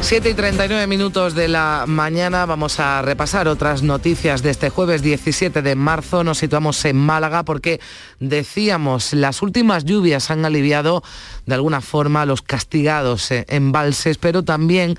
7 y 39 minutos de la mañana vamos a repasar otras noticias de este jueves 17 de marzo. Nos situamos en Málaga porque decíamos las últimas lluvias han aliviado de alguna forma los castigados eh, embalses, pero también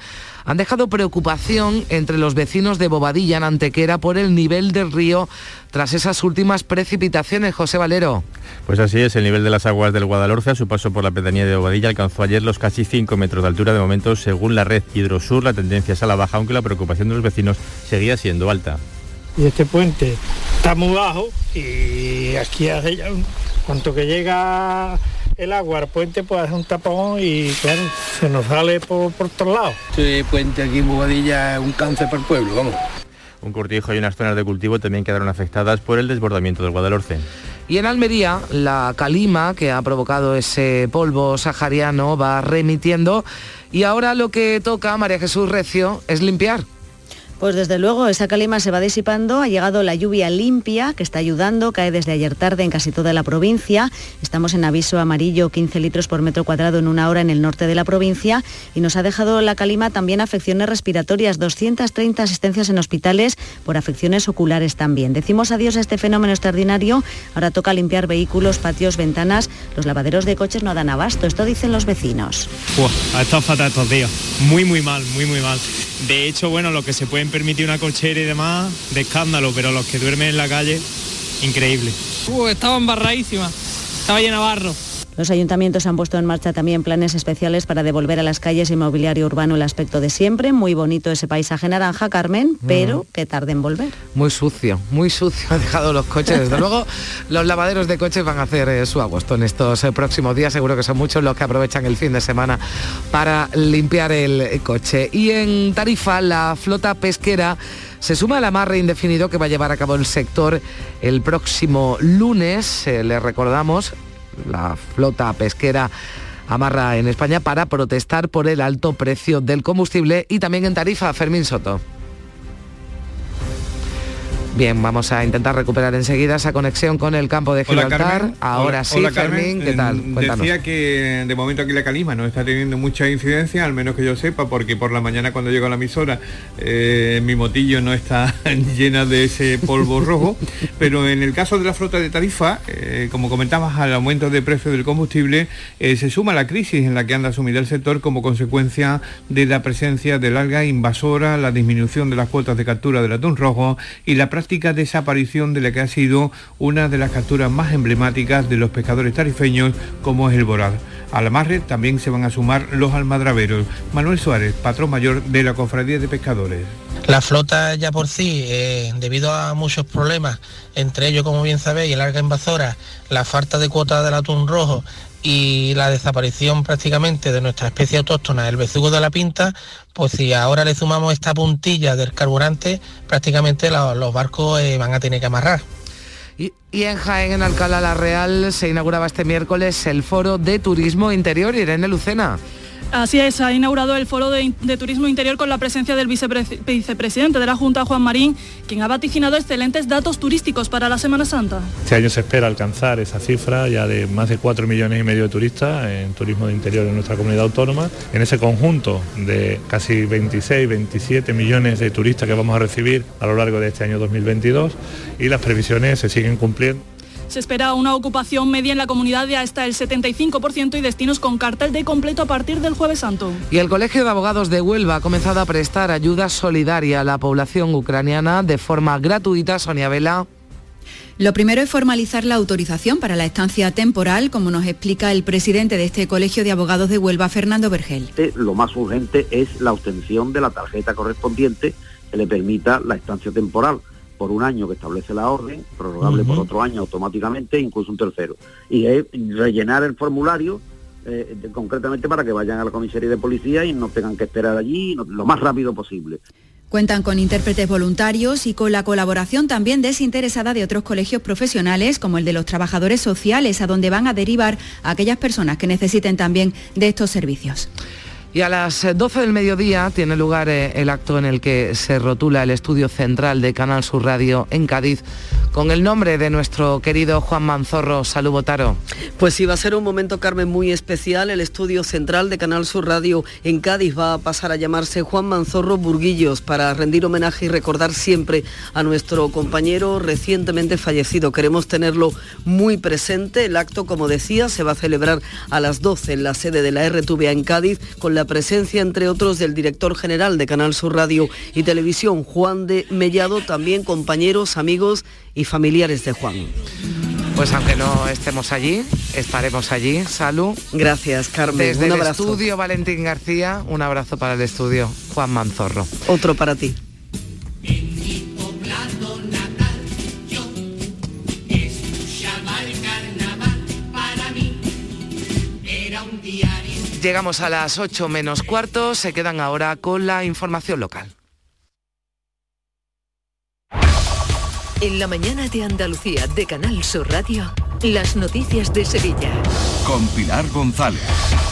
han dejado preocupación entre los vecinos de Bobadilla, en Antequera, por el nivel del río tras esas últimas precipitaciones. José Valero. Pues así es, el nivel de las aguas del Guadalhorce a su paso por la pedanía de Bobadilla alcanzó ayer los casi 5 metros de altura. De momento, según la red Hidrosur, la tendencia es a la baja, aunque la preocupación de los vecinos seguía siendo alta. Y este puente está muy bajo y aquí hace ya un, cuanto que llega el agua al puente puede hacer un tapón y claro, se nos sale por, por todos lados. Este puente aquí en Bobadilla es un cáncer para el pueblo, vamos. Un cortijo y unas zonas de cultivo también quedaron afectadas por el desbordamiento del Guadalhorce. Y en Almería, la calima que ha provocado ese polvo sahariano va remitiendo y ahora lo que toca, María Jesús Recio, es limpiar. Pues desde luego esa calima se va disipando, ha llegado la lluvia limpia que está ayudando, cae desde ayer tarde en casi toda la provincia. Estamos en aviso amarillo 15 litros por metro cuadrado en una hora en el norte de la provincia y nos ha dejado la calima también afecciones respiratorias, 230 asistencias en hospitales por afecciones oculares también. Decimos adiós a este fenómeno extraordinario, ahora toca limpiar vehículos, patios, ventanas, los lavaderos de coches no dan abasto, esto dicen los vecinos. ha estado fatal estos días, muy muy mal, muy muy mal. De hecho, bueno, lo que se pueden una cochera y demás, de escándalo, pero los que duermen en la calle, increíble. Uh, estaba embarradísima, estaba llena de barro. Los ayuntamientos han puesto en marcha también planes especiales para devolver a las calles y mobiliario urbano el aspecto de siempre. Muy bonito ese paisaje naranja, Carmen, pero que tarde en volver. Muy sucio, muy sucio ha dejado los coches. Desde luego, los lavaderos de coches van a hacer eh, su agosto en estos eh, próximos días. Seguro que son muchos los que aprovechan el fin de semana para limpiar el eh, coche. Y en Tarifa, la flota pesquera se suma al amarre indefinido que va a llevar a cabo el sector el próximo lunes. le recordamos, la flota pesquera amarra en España para protestar por el alto precio del combustible y también en tarifa. Fermín Soto. Bien, vamos a intentar recuperar enseguida esa conexión con el campo de Gibraltar. Ahora sí, Fermín, ¿qué tal? Cuéntanos. Decía que de momento aquí la calima no está teniendo mucha incidencia, al menos que yo sepa, porque por la mañana cuando llego a la emisora eh, mi motillo no está llena de ese polvo rojo, pero en el caso de la flota de tarifa, eh, como comentabas, al aumento de precio del combustible, eh, se suma la crisis en la que anda sumida el sector como consecuencia de la presencia del alga invasora, la disminución de las cuotas de captura del atún rojo y la práctica desaparición de la que ha sido una de las capturas más emblemáticas de los pescadores tarifeños como es el boral. Al amarre también se van a sumar los almadraveros. Manuel Suárez, patrón mayor de la Cofradía de Pescadores. La flota ya por sí, eh, debido a muchos problemas, entre ellos, como bien sabéis, el alga invasora, la falta de cuota del atún rojo y la desaparición prácticamente de nuestra especie autóctona, el bezugo de la pinta, pues si ahora le sumamos esta puntilla del carburante, prácticamente los barcos eh, van a tener que amarrar. Y, en Jaén, en Alcalá la Real, se inauguraba este miércoles el Foro de Turismo Interior Irene Lucena. Así es, ha inaugurado el Foro de, Turismo Interior con la presencia del vicepresidente de la Junta, Juan Marín, quien ha vaticinado excelentes datos turísticos para la Semana Santa. Este año se espera alcanzar esa cifra ya de más de 4 millones y medio de turistas en turismo de interior en nuestra comunidad autónoma. En ese conjunto de casi 26, 27 millones de turistas que vamos a recibir a lo largo de este año 2022 y las previsiones se siguen cumpliendo. Se espera una ocupación media en la comunidad de hasta el 75% y destinos con cartel de completo a partir del jueves santo. Y el Colegio de Abogados de Huelva ha comenzado a prestar ayuda solidaria a la población ucraniana de forma gratuita. Sonia Vela. Lo primero es formalizar la autorización para la estancia temporal, como nos explica el presidente de este Colegio de Abogados de Huelva, Fernando Vergel. Lo más urgente es la obtención de la tarjeta correspondiente que le permita la estancia temporal por un año que establece la orden, prorrogable por otro año automáticamente, incluso un tercero. Y es rellenar el formulario eh, concretamente para que vayan a la comisaría de policía y no tengan que esperar allí lo más rápido posible. Cuentan con intérpretes voluntarios y con la colaboración también desinteresada de otros colegios profesionales, como el de los trabajadores sociales, a donde van a derivar a aquellas personas que necesiten también de estos servicios. Y a las 12 del mediodía tiene lugar eh, el acto en el que se rotula el estudio central de Canal Sur Radio en Cádiz con el nombre de nuestro querido Juan Manzorro. Salud, Botaro. Pues sí, va a ser un momento, Carmen, muy especial. El estudio central de Canal Sur Radio en Cádiz va a pasar a llamarse Juan Manzorro Burguillos para rendir homenaje y recordar siempre a nuestro compañero recientemente fallecido. Queremos tenerlo muy presente. El acto, como decía, se va a celebrar a las 12 en la sede de la RTVA en Cádiz con la presencia, entre otros, del director general de Canal Sur Radio y Televisión, Juan de Mellado, también compañeros, amigos y familiares de Juan. Pues aunque no estemos allí, estaremos allí. Salud. Gracias, Carmen. Desde un el abrazo. estudio Valentín García, un abrazo para el estudio Juan Manzorro. Otro para ti. Llegamos a las 8 menos cuarto, se quedan ahora con la información local. En la mañana de Andalucía de Canal Sur Radio, las noticias de Sevilla. Con Pilar González.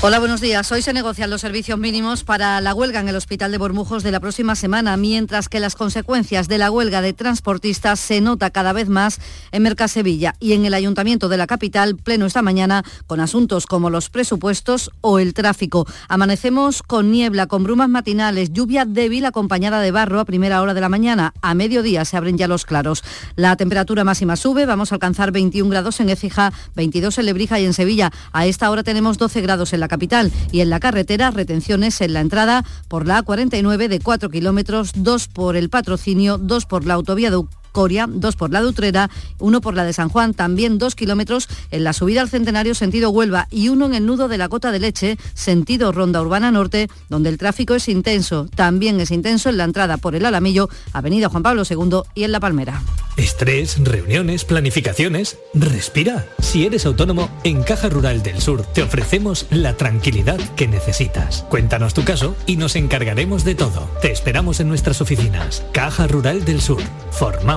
Hola, buenos días. Hoy se negocian los servicios mínimos para la huelga en el Hospital de Bormujos de la próxima semana, mientras que las consecuencias de la huelga de transportistas se nota cada vez más en Mercasevilla y en el Ayuntamiento de la capital, pleno esta mañana, con asuntos como los presupuestos o el tráfico. Amanecemos con niebla, con brumas matinales, lluvia débil acompañada de barro a primera hora de la mañana. A mediodía se abren ya los claros. La temperatura máxima sube, vamos a alcanzar 21 grados en Écija, 22 en Lebrija y en Sevilla. A esta hora tenemos 12 grados en la capital y en la carretera retenciones en la entrada por la A49 de 4 kilómetros, 2 por el patrocinio, 2 por la autovía de Coria, dos por la de Utrera, uno por la de San Juan, también dos kilómetros en la subida al Centenario sentido Huelva y uno en el nudo de la Cota de Leche, sentido Ronda Urbana Norte, donde el tráfico es intenso. También es intenso en la entrada por el Alamillo, Avenida Juan Pablo II y en La Palmera. Estrés, reuniones, planificaciones. Respira. Si eres autónomo, en Caja Rural del Sur te ofrecemos la tranquilidad que necesitas. Cuéntanos tu caso y nos encargaremos de todo. Te esperamos en nuestras oficinas. Caja Rural del Sur. Formamos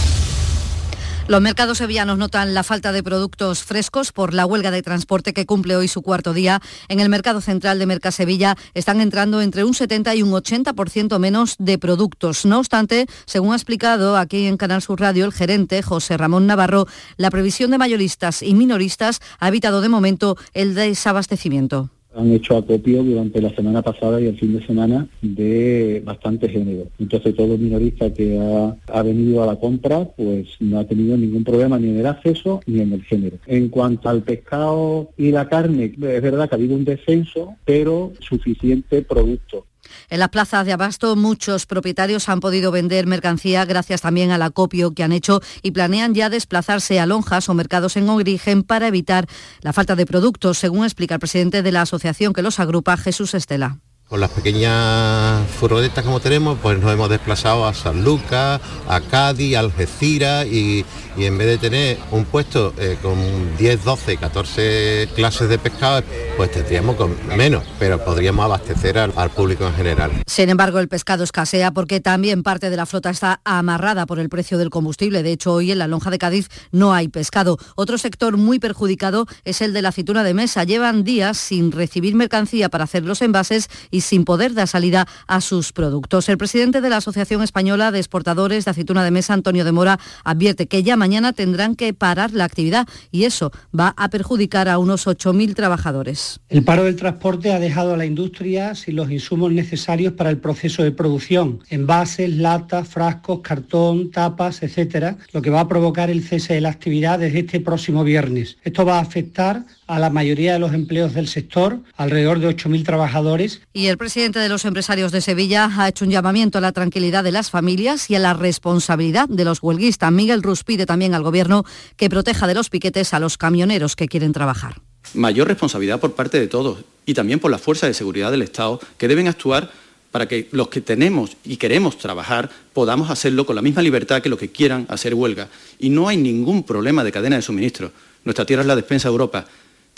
Los mercados sevillanos notan la falta de productos frescos por la huelga de transporte que cumple hoy su cuarto día. En el mercado central de Mercasevilla están entrando entre un 70 y un 80% menos de productos. No obstante, según ha explicado aquí en Canal Sur Radio el gerente José Ramón Navarro, la previsión de mayoristas y minoristas ha evitado de momento el desabastecimiento han hecho acopio durante la semana pasada y el fin de semana de bastante género. Entonces todo minorista que ha, ha, venido a la compra pues no ha tenido ningún problema ni en el acceso ni en el género. En cuanto al pescado y la carne, es verdad que ha habido un descenso, pero suficiente producto. En las plazas de abasto muchos propietarios han podido vender mercancía gracias también al acopio que han hecho y planean ya desplazarse a lonjas o mercados en origen para evitar la falta de productos, según explica el presidente de la asociación que los agrupa, Jesús Estela. Con las pequeñas furgonetas como tenemos, pues nos hemos desplazado a San Lucas, a Cádiz, a Algeciras y, y en vez de tener un puesto eh, con 10, 12, 14 clases de pescado, pues tendríamos con menos, pero podríamos abastecer al, público en general. Sin embargo, el pescado escasea porque también parte de la flota está amarrada por el precio del combustible. De hecho, hoy en la lonja de Cádiz no hay pescado. Otro sector muy perjudicado es el de la aceituna de mesa. Llevan días sin recibir mercancía para hacer los envases y sin poder dar salida a sus productos. El presidente de la Asociación Española de Exportadores de Aceituna de Mesa, Antonio de Mora, advierte que ya mañana tendrán que parar la actividad y eso va a perjudicar a unos 8.000 trabajadores. El paro del transporte ha dejado a la industria sin los insumos necesarios para el proceso de producción, envases, latas, frascos, cartón, tapas, etcétera, lo que va a provocar el cese de la actividad desde este próximo viernes. Esto va a afectar a la mayoría de los empleos del sector, alrededor de 8.000 trabajadores. Y el presidente de los empresarios de Sevilla ha hecho un llamamiento a la tranquilidad de las familias y a la responsabilidad de los huelguistas. Miguel Rus pide también al Gobierno que proteja de los piquetes a los camioneros que quieren trabajar. Mayor responsabilidad por parte de todos y también por las fuerzas de seguridad del Estado que deben actuar para que los que tenemos y queremos trabajar podamos hacerlo con la misma libertad que los que quieran hacer huelga. Y no hay ningún problema de cadena de suministro. Nuestra tierra es la despensa de Europa.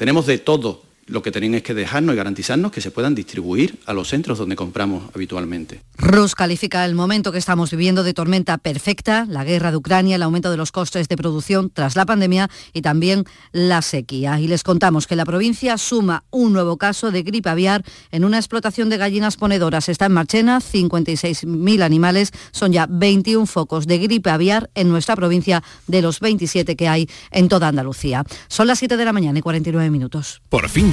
Tenemos de todo lo que tienen es que dejarnos y garantizarnos que se puedan distribuir a los centros donde compramos habitualmente. Rus califica el momento que estamos viviendo de tormenta perfecta, la guerra de Ucrania, el aumento de los costes de producción tras la pandemia y también la sequía. Y les contamos que la provincia suma un nuevo caso de gripe aviar en una explotación de gallinas ponedoras. Está en Marchena, 56.000 animales, son ya 21 focos de gripe aviar en nuestra provincia de los 27 que hay en toda Andalucía. Son las 7 de la mañana y 49 minutos. Por fin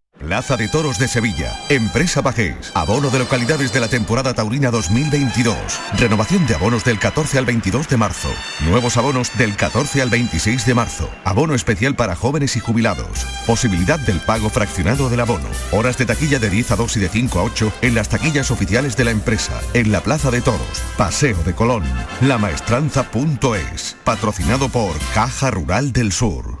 Plaza de Toros de Sevilla. Empresa Bajés. Abono de localidades de la temporada taurina 2022. Renovación de abonos del 14 al 22 de marzo. Nuevos abonos del 14 al 26 de marzo. Abono especial para jóvenes y jubilados. Posibilidad del pago fraccionado del abono. Horas de taquilla de 10 a 2 y de 5 a 8 en las taquillas oficiales de la empresa. En la Plaza de Toros. Paseo de Colón. Lamaestranza.es. Patrocinado por Caja Rural del Sur.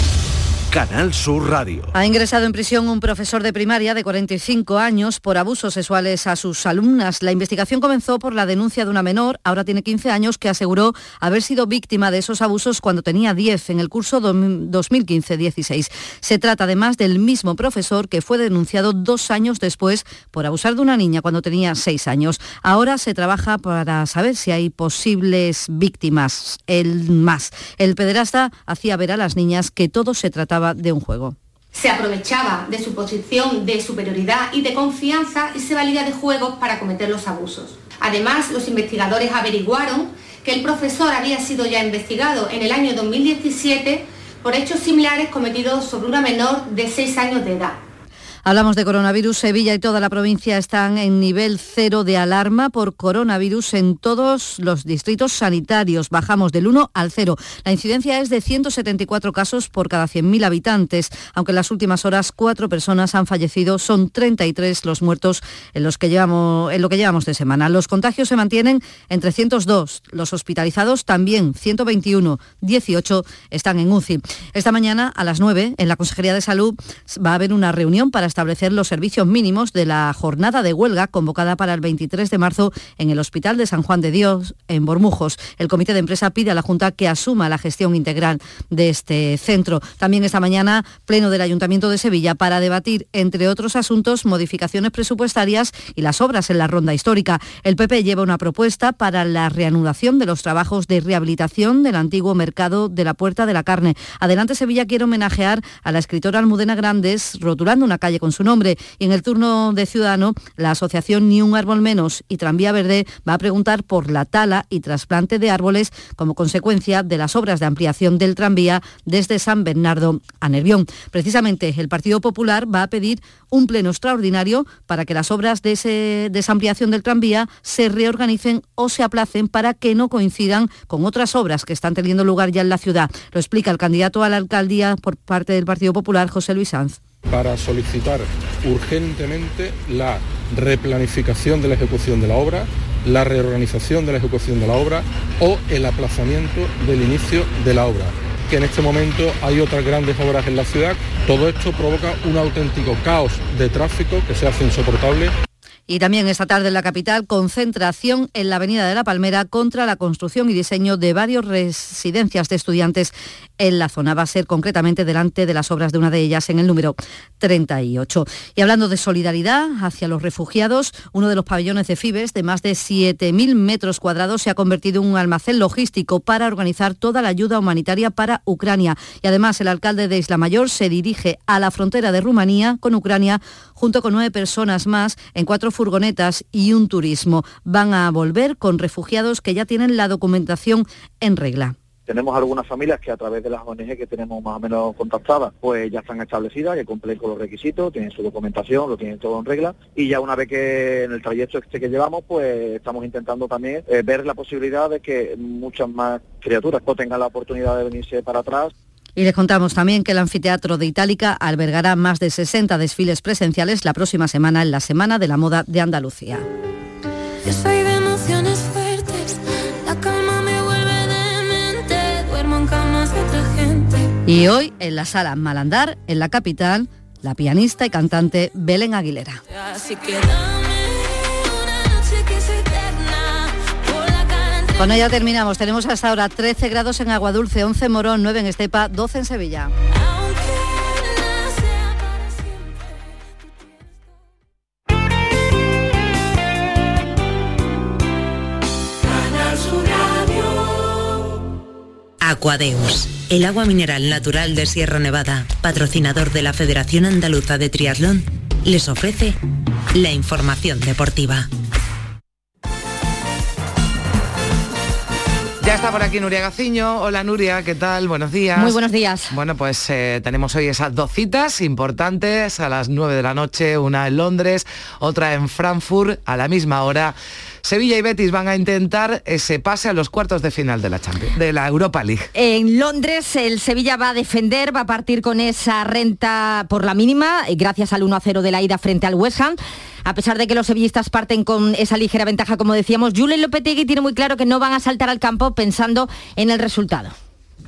Canal Sur Radio. Ha ingresado en prisión un profesor de primaria de 45 años por abusos sexuales a sus alumnas. La investigación comenzó por la denuncia de una menor, ahora tiene 15 años, que aseguró haber sido víctima de esos abusos cuando tenía 10 en el curso 2015-16. Se trata además del mismo profesor que fue denunciado dos años después por abusar de una niña cuando tenía 6 años. Ahora se trabaja para saber si hay posibles víctimas. El más. El pederasta hacía ver a las niñas que todo se trataba de un juego. Se aprovechaba de su posición de superioridad y de confianza y se valía de juegos para cometer los abusos. Además, los investigadores averiguaron que el profesor había sido ya investigado en el año 2017 por hechos similares cometidos sobre una menor de 6 años de edad. Hablamos de coronavirus. Sevilla y toda la provincia están en nivel cero de alarma por coronavirus en todos los distritos sanitarios. Bajamos del 1 al 0. La incidencia es de 174 casos por cada 100.000 habitantes, aunque en las últimas horas cuatro personas han fallecido. Son 33 los muertos en, los que llevamos, en lo que llevamos de semana. Los contagios se mantienen en 302. Los hospitalizados también 121. 18 están en UCI. Esta mañana a las 9 en la Consejería de Salud va a haber una reunión para establecer los servicios mínimos de la jornada de huelga convocada para el 23 de marzo en el Hospital de San Juan de Dios, en Bormujos. El Comité de Empresa pide a la Junta que asuma la gestión integral de este centro. También esta mañana, pleno del Ayuntamiento de Sevilla para debatir, entre otros asuntos, modificaciones presupuestarias y las obras en la ronda histórica. El PP lleva una propuesta para la reanudación de los trabajos de rehabilitación del antiguo mercado de la Puerta de la Carne. Adelante Sevilla quiere homenajear a la escritora Almudena Grandes rotulando una calle con su nombre. Y en el turno de Ciudadano, la asociación Ni un árbol menos y Tranvía Verde va a preguntar por la tala y trasplante de árboles como consecuencia de las obras de ampliación del tranvía desde San Bernardo a Nervión. Precisamente el Partido Popular va a pedir un pleno extraordinario para que las obras de, ese, esa ampliación del tranvía se reorganicen o se aplacen para que no coincidan con otras obras que están teniendo lugar ya en la ciudad. Lo explica el candidato a la alcaldía por parte del Partido Popular, José Luis Sanz para solicitar urgentemente la replanificación de la ejecución de la obra, la reorganización de la ejecución de la obra o el aplazamiento del inicio de la obra que en este momento hay otras grandes obras en la ciudad. Todo esto provoca un auténtico caos de tráfico que se hace insoportable Y también esta tarde en la capital, concentración en la Avenida de la Palmera contra la construcción y diseño de varias residencias de estudiantes en la zona. Va a ser concretamente delante de las obras de una de ellas en el número 38. Y hablando de solidaridad hacia los refugiados, uno de los pabellones de Fibes de más de 7.000 metros cuadrados se ha convertido en un almacén logístico para organizar toda la ayuda humanitaria para Ucrania. Y además el alcalde de Isla Mayor se dirige a la frontera de Rumanía con Ucrania junto con nueve personas más en cuatro furgonetas y un turismo. Van a volver con refugiados que ya tienen la documentación en regla. Tenemos algunas familias que a través de las ONG que tenemos más o menos contactadas, pues ya están establecidas, que cumplen con los requisitos, tienen su documentación, lo tienen todo en regla. Y ya una vez que en el trayecto este que llevamos, pues estamos intentando también eh, ver la posibilidad de que muchas más criaturas no tengan la oportunidad de venirse para atrás. Y les contamos también que el anfiteatro de Itálica albergará más de 60 desfiles presenciales la próxima semana en la Semana de la Moda de Andalucía. Yo soy de emociones fuertes, la calma me vuelve demente, duermo en camas de otra gente. Y hoy en la sala Malandar, en la capital, la pianista y cantante Belén Aguilera. Así que dame Con ella terminamos. Tenemos hasta ahora 13 grados en Agua Dulce, 11 en Morón, 9 en Estepa, 12 en Sevilla. Aquadeus, el agua mineral natural de Sierra Nevada, patrocinador de la Federación Andaluza de Triatlón, les ofrece la información deportiva. Ya está por aquí Nuria Gaciño. Hola Nuria, ¿qué tal? Buenos días. Muy buenos días. Bueno, pues eh, tenemos hoy esas dos citas importantes a las 9 de la noche, una en Londres, otra en Frankfurt a la misma hora. Sevilla y Betis van a intentar ese pase a los cuartos de final de la Champions, de la Europa League. En Londres el Sevilla va a defender, va a partir con esa renta por la mínima, eh, gracias al 1-0 de la ida frente al West Ham. A pesar de que los sevillistas parten con esa ligera ventaja, como decíamos, Julen Lopetegui tiene muy claro que no van a saltar al campo pensando en el resultado.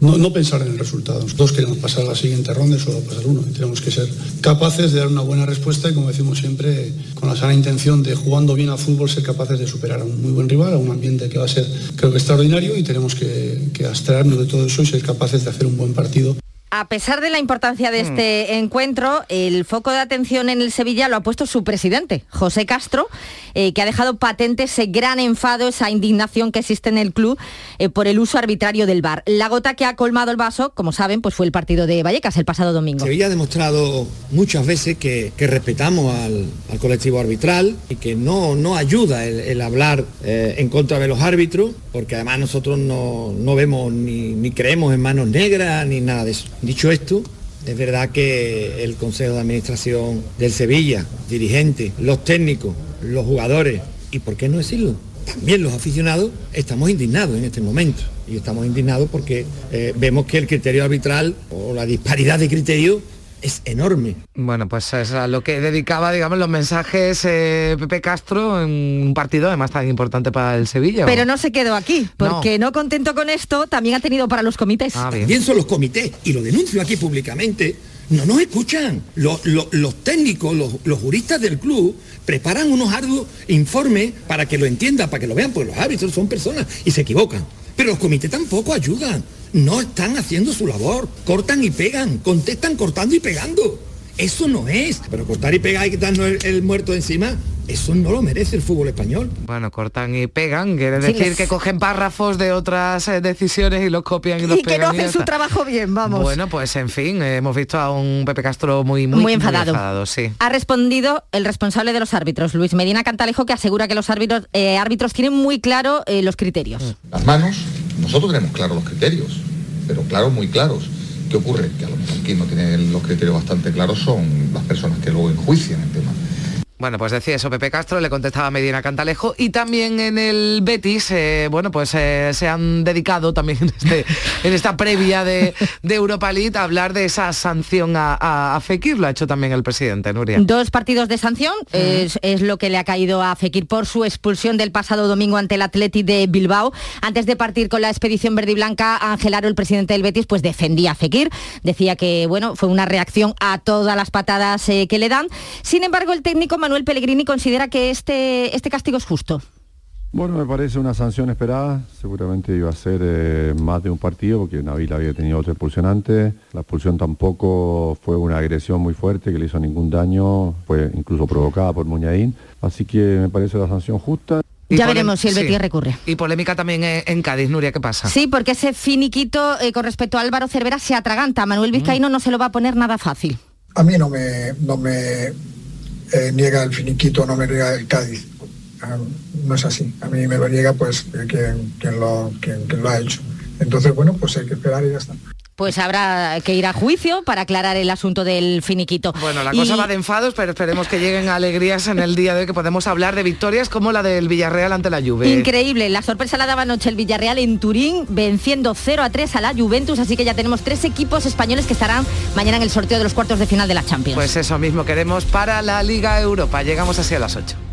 No, pensar en el resultado. Nosotros queremos pasar la siguiente ronda y solo pasar uno. Y tenemos que ser capaces de dar una buena respuesta y, como decimos siempre, con la sana intención de jugando bien a fútbol, ser capaces de superar a un muy buen rival, a un ambiente que va a ser, creo que, extraordinario y tenemos que, que de todo eso y ser capaces de hacer un buen partido. A pesar de la importancia de este encuentro, el foco de atención en el Sevilla lo ha puesto su presidente, José Castro, eh, que ha dejado patente ese gran enfado, esa indignación que existe en el club eh, por el uso arbitrario del VAR. La gota que ha colmado el vaso, como saben, pues fue el partido de Vallecas el pasado domingo. Sevilla ha demostrado muchas veces que, que respetamos al, al colectivo arbitral y que no, no ayuda el, el hablar eh, en contra de los árbitros, porque además nosotros no, no vemos ni, ni creemos en manos negras ni nada de eso. Dicho esto, es verdad que el Consejo de Administración del Sevilla, dirigentes, los técnicos, los jugadores y, ¿por qué no decirlo? También los aficionados estamos indignados en este momento. Y estamos indignados porque eh, vemos que el criterio arbitral o la disparidad de criterio es enorme. Bueno, pues es a lo que dedicaba, digamos, los mensajes eh, Pepe Castro en un partido además tan importante para el Sevilla. ¿o? Pero no se quedó aquí, porque no. contento con esto, también ha tenido para los comités. Ah, También son los comités, y lo denuncio aquí públicamente, no nos escuchan. Los, los- los técnicos, los, los juristas del club preparan unos arduos informes para que lo entiendan, para que lo vean, porque los árbitros son personas y se equivocan. Pero los comités tampoco ayudan. No están haciendo su labor. Cortan y pegan, contestan cortando y pegando. Eso no es. Pero cortar y pegar y quitarnos el, el muerto encima, eso no lo merece el fútbol español. Bueno, cortan y pegan, quiere Sí, decir les- que cogen párrafos de otras eh, decisiones y los copian y los Y que no hacen su trabajo bien, vamos. Bueno, pues en fin, eh, hemos visto a un Pepe Castro muy, muy, Muy enfadado. sí. Ha respondido el responsable de los árbitros, Luis Medina Cantalejo, que asegura que los árbitros, eh, árbitros tienen muy claro eh, los criterios. Las manos, nosotros tenemos claros los criterios, pero claros, muy claros. ¿Qué ocurre? Que a lo mejor quien no tiene los criterios bastante claros son las personas que luego enjuician el tema. Bueno, pues decía eso Pepe Castro, le contestaba Medina Cantalejo y también en el Betis, eh, bueno, pues eh, se han dedicado también en, este- en esta previa de, de Europa League a hablar de esa sanción a, a, a Fekir, lo ha hecho también el presidente, Nuria. Dos partidos de sanción es, es lo que le ha caído a Fekir por su expulsión del pasado domingo ante el Atleti de Bilbao. Antes de partir con la expedición verde y blanca, Ángel Aro, el presidente del Betis, pues defendía a Fekir. Decía que bueno, fue una reacción a todas las patadas eh, que le dan. Sin embargo, el técnico Manuel Manuel Pellegrini considera que este, este castigo es justo. Bueno, me parece una sanción esperada. Seguramente iba a ser eh, más de un partido porque Nabil había tenido otra expulsión antes. La expulsión tampoco fue una agresión muy fuerte que le hizo ningún daño, fue incluso provocada por Muñain. Así que me parece la sanción justa. ya veremos si el Betis recurre. Y polémica también en, Cádiz, Nuria, ¿qué pasa? Sí, porque ese finiquito eh, con respecto a Álvaro Cervera se atraganta. Manuel mm. Vizcaíno no se lo va a poner nada fácil. A mí no me, no me eh, niega el finiquito, no me niega el Cádiz Ah, no es así. A mí me lo niega pues quien, lo, lo ha hecho. Entonces, bueno, pues hay que esperar y ya está pues habrá que ir a juicio para aclarar el asunto del finiquito. Bueno, la cosa va de enfados, pero esperemos que lleguen alegrías en el día de hoy, que podemos hablar de victorias como la del Villarreal ante la Juve. Increíble, la sorpresa la daba anoche el Villarreal en Turín, venciendo 0 a 3 a la Juventus, así que ya tenemos tres equipos españoles que estarán mañana en el sorteo de los cuartos de final de la Champions. Pues eso mismo queremos para la Liga Europa. Llegamos así a las 8.